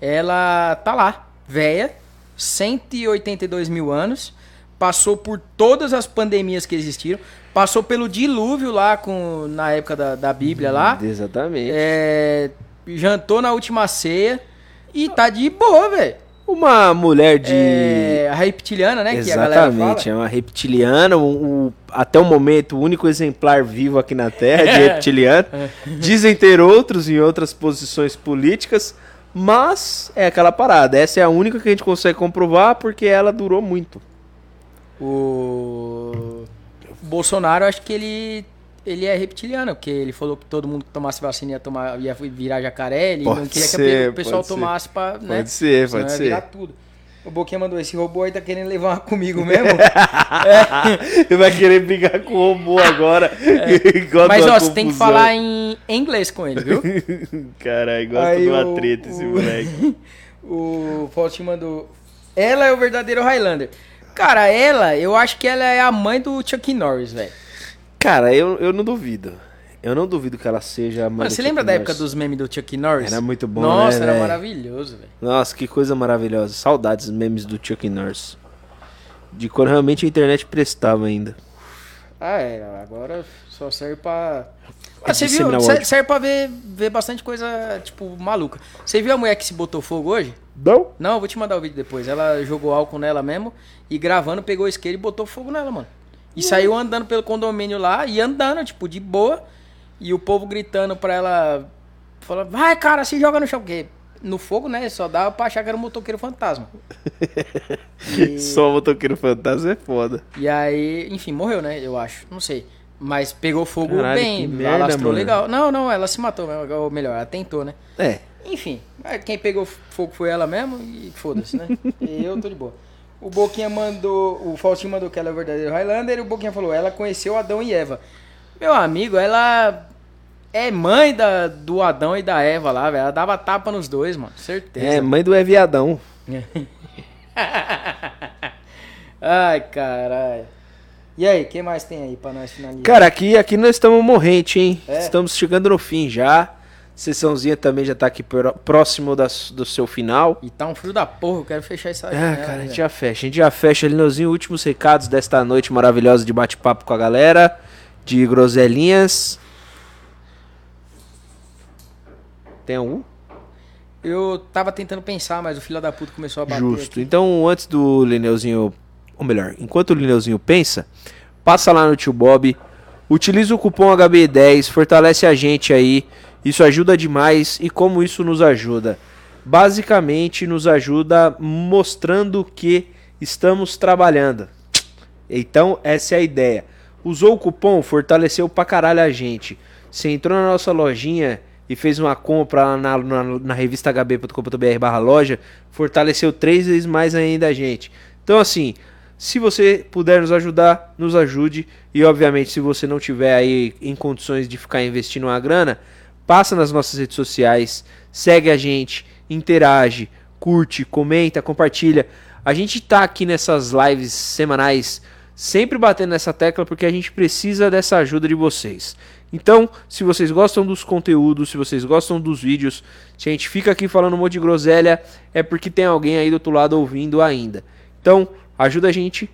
ela tá lá, véia, 182 mil anos, passou por todas as pandemias que existiram, passou pelo dilúvio lá com, na época da, da Bíblia lá, Exatamente. é, jantou na última ceia e tá de boa, velho. Uma mulher de. É, a reptiliana, né, Exatamente, é uma reptiliana, um- um- até o momento o único exemplar vivo aqui na Terra de reptiliano. Dizem ter outros em outras posições políticas, mas é aquela parada. Essa é a única que a gente consegue comprovar porque ela durou muito. O Bolsonaro, acho que ele ele é reptiliano, porque ele falou que todo mundo que tomasse vacina ia, tomar, ia virar jacaré, ele Pode não queria que ser, o pessoal tomasse pra, né? Pode ser, senão pode ia ser. virar tudo. O Boquinha mandou, esse robô aí tá querendo levar uma comigo mesmo? Ele vai querer brigar com o robô agora. É. Mas ó, você tem que falar em inglês com ele, viu? Caralho, gosta Aí de uma o- treta esse o- moleque. O Faustinho mandou. Ela é o verdadeiro Highlander. Cara, ela, eu acho que ela é a mãe do Chuck Norris, velho. Cara, eu, eu não duvido. Eu não duvido que ela seja a mãe Mano, do você Chuck lembra da Norris. época dos memes do Chuck Norris? Era muito bom, Nossa, né, era maravilhoso, velho. Nossa, que coisa maravilhosa. Saudades dos memes do Chuck Norris. De quando realmente a internet prestava ainda. Ah, é, agora só serve pra. É Ah, você viu? disseminar Serve, ódio. serve pra ver, ver bastante coisa, tipo, maluca. Você viu a mulher que se botou fogo hoje? Não? Não, eu vou te mandar o vídeo depois. Ela jogou álcool nela mesmo e gravando, pegou o isqueiro e botou fogo nela, mano. E saiu andando pelo condomínio lá e andando, tipo, de boa. E o povo gritando pra ela. Falando, vai, cara, se joga no chão. Porque no fogo, né? Só dava pra achar que era um motoqueiro fantasma. E- Só motoqueiro fantasma é foda. E aí, enfim, morreu, né? Eu acho. Não sei. Mas pegou fogo Caralho, bem, merda, alastrou mano. legal. Não, não, ela se matou, ou melhor, ela tentou, né? É. Enfim, é, quem pegou fogo foi ela mesmo e foda-se, né? E eu tô de boa. O Boquinha mandou, o Faustinho mandou que ela é o verdadeiro Highlander e o Boquinha falou, ela conheceu Adão e Eva. Meu amigo, ela é mãe da, do Adão e da Eva lá, velho. Ela dava tapa nos dois, mano. Certeza. É, mãe do Eviadão. Ai, caralho. E aí, o que mais tem aí pra nós finalizar? Cara, aqui, aqui nós estamos morrente, hein? É. Estamos chegando no fim já. Sessãozinha também já tá aqui pró- próximo das- do seu final. E tá um frio da porra, eu quero fechar essa Ah, janela, cara, a gente já fecha. A gente já fecha ali nos últimos recados desta noite maravilhosa de bate-papo com a galera. De groselinhas. Tem algum? Eu tava tentando pensar, mas o filho da puta começou a bater Justo. aqui. Então, antes do Lineuzinho, ou melhor, enquanto o Lineuzinho pensa, passa lá no tio Bob, utiliza o cupom HB10, fortalece a gente aí. Isso ajuda demais. E como isso nos ajuda? Basicamente, nos ajuda mostrando que estamos trabalhando. Então, essa é a ideia. Usou o cupom, fortaleceu pra caralho a gente. Você entrou na nossa lojinha e fez uma compra na, na, na revista hb.com.br barra loja, fortaleceu três vezes mais ainda a gente. Então, assim, se você puder nos ajudar, nos ajude. E, obviamente, se você não tiver aí em condições de ficar investindo uma grana, passa nas nossas redes sociais, segue a gente, interage, curte, comenta, compartilha. A gente tá aqui nessas lives semanais sempre batendo nessa tecla porque a gente precisa dessa ajuda de vocês. Então, se vocês gostam dos conteúdos, se vocês gostam dos vídeos, se a gente fica aqui falando um monte de groselha, é porque tem alguém aí do outro lado ouvindo ainda. Então, ajuda a gente,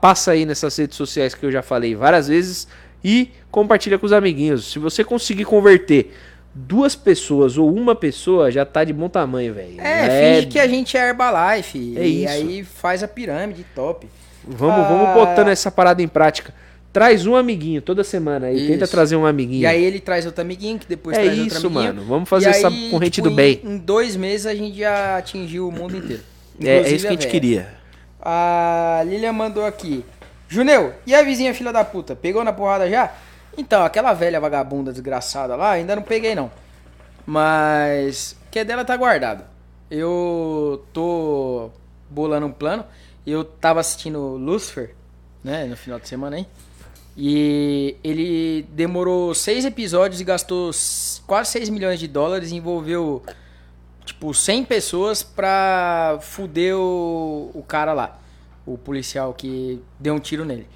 passa aí nessas redes sociais que eu já falei várias vezes e compartilha com os amiguinhos. Se você conseguir converter duas pessoas ou uma pessoa, já tá de bom tamanho, velho. É, finge que a gente é Herbalife. É e isso. aí faz a pirâmide top. Vamos, Ah. vamos botando essa parada em prática. Traz um amiguinho toda semana aí. Tenta trazer um amiguinho. E aí ele traz outro amiguinho, que depois É traz outro isso, amiguinho. mano. Vamos fazer E essa aí, corrente tipo, do bem. Em, em dois meses a gente já atingiu o mundo inteiro. É, é isso que a gente véia. queria. A Lilian mandou aqui. Juneu, e a vizinha filha da puta? Pegou na porrada já? Então, aquela velha vagabunda desgraçada lá, ainda não peguei não. Mas o que é dela tá guardado. Eu tô bolando um plano. Eu tava assistindo Lucifer, né, no final de semana aí. E ele demorou seis episódios e gastou quase 6 milhões de dólares e envolveu tipo 100 pessoas pra fuder o, o cara lá, o policial que deu um tiro nele.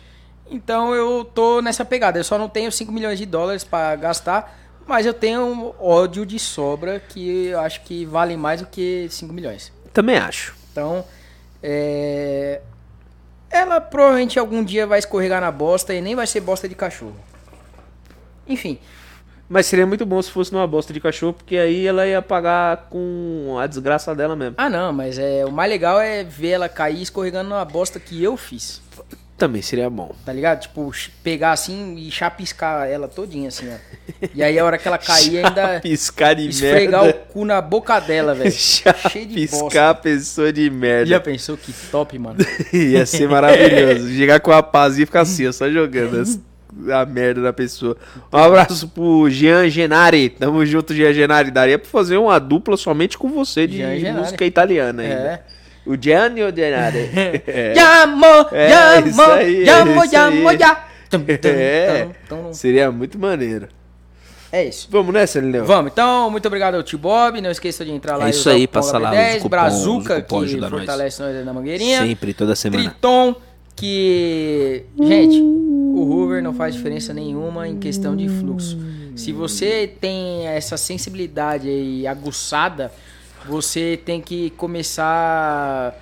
Então eu tô nessa pegada. Eu só não tenho 5 milhões de dólares pra gastar, mas eu tenho ódio de sobra que eu acho que vale mais do que 5 milhões. Também acho. Então, é... ela provavelmente algum dia vai escorregar na bosta e nem vai ser bosta de cachorro. Enfim, Mas seria muito bom se fosse numa bosta de cachorro, porque aí ela ia pagar com a desgraça dela mesmo. ah não, mas é o mais legal é ver ela cair escorregando numa bosta que eu fiz. Também seria bom. Tá ligado? Tipo, pegar assim e chapiscar ela todinha, assim, ó. E aí a hora que ela cair, ainda Piscar de esfregar merda. o cu na boca dela, velho. Cheio de Piscar a pessoa de merda. Já pensou que top, mano? Ia ser maravilhoso. Chegar com a paz e ficar assim, ó, só jogando as- a merda da pessoa. Um abraço pro Jean Genari. Tamo junto, Jean Genari. Daria pra fazer uma dupla somente com você de Jean Genari. música italiana ainda. É. O Gianni ou Genari? É. Yamo, É, isso aí, yamo, é yamo, isso yamo, aí. ya. Tum, tum, É. tum, tum. Seria muito maneiro. É isso. Vamos nessa, Lineu? Vamos, então, muito obrigado ao Tio Bob. Não esqueça de entrar lá É e isso aí, o passa lá, HB10, usa o cupom, Brazuca, o cupom, que nós. fortalece nós na mangueirinha. Sempre, toda semana. Triton, que. Gente, o Hoover não faz diferença nenhuma em questão de fluxo. Se você tem essa sensibilidade aí aguçada, você tem que começar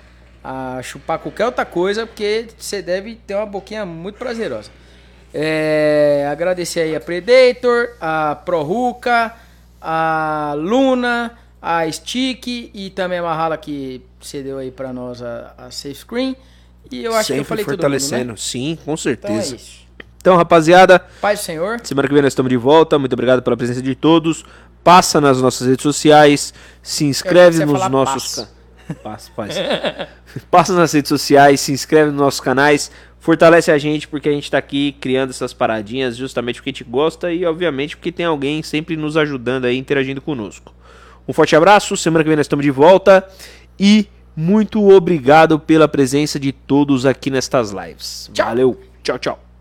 a chupar qualquer outra coisa, porque você deve ter uma boquinha muito prazerosa. É, agradecer aí a Predator, a ProRuca, a Luna, a Stick e também a Mahala que cedeu aí pra nós a, a Safe Screen. E eu acho Sempre que eu falei fortalecendo. tudo, né? Sim, com Então é certeza. Então, rapaziada, Paz do Senhor. semana que vem nós estamos de volta. Muito obrigado pela presença de todos. Passa nas nossas redes sociais. Se inscreve nos nossos. passa. Passa, passa. Passa nas redes sociais, se inscreve nos nossos canais. Fortalece a gente porque a gente tá aqui criando essas paradinhas justamente porque a gente gosta e, obviamente, porque tem alguém sempre nos ajudando aí, interagindo conosco. Um forte abraço, semana que vem nós estamos de volta e muito obrigado pela presença de todos aqui nestas lives. Tchau. Valeu, tchau, tchau.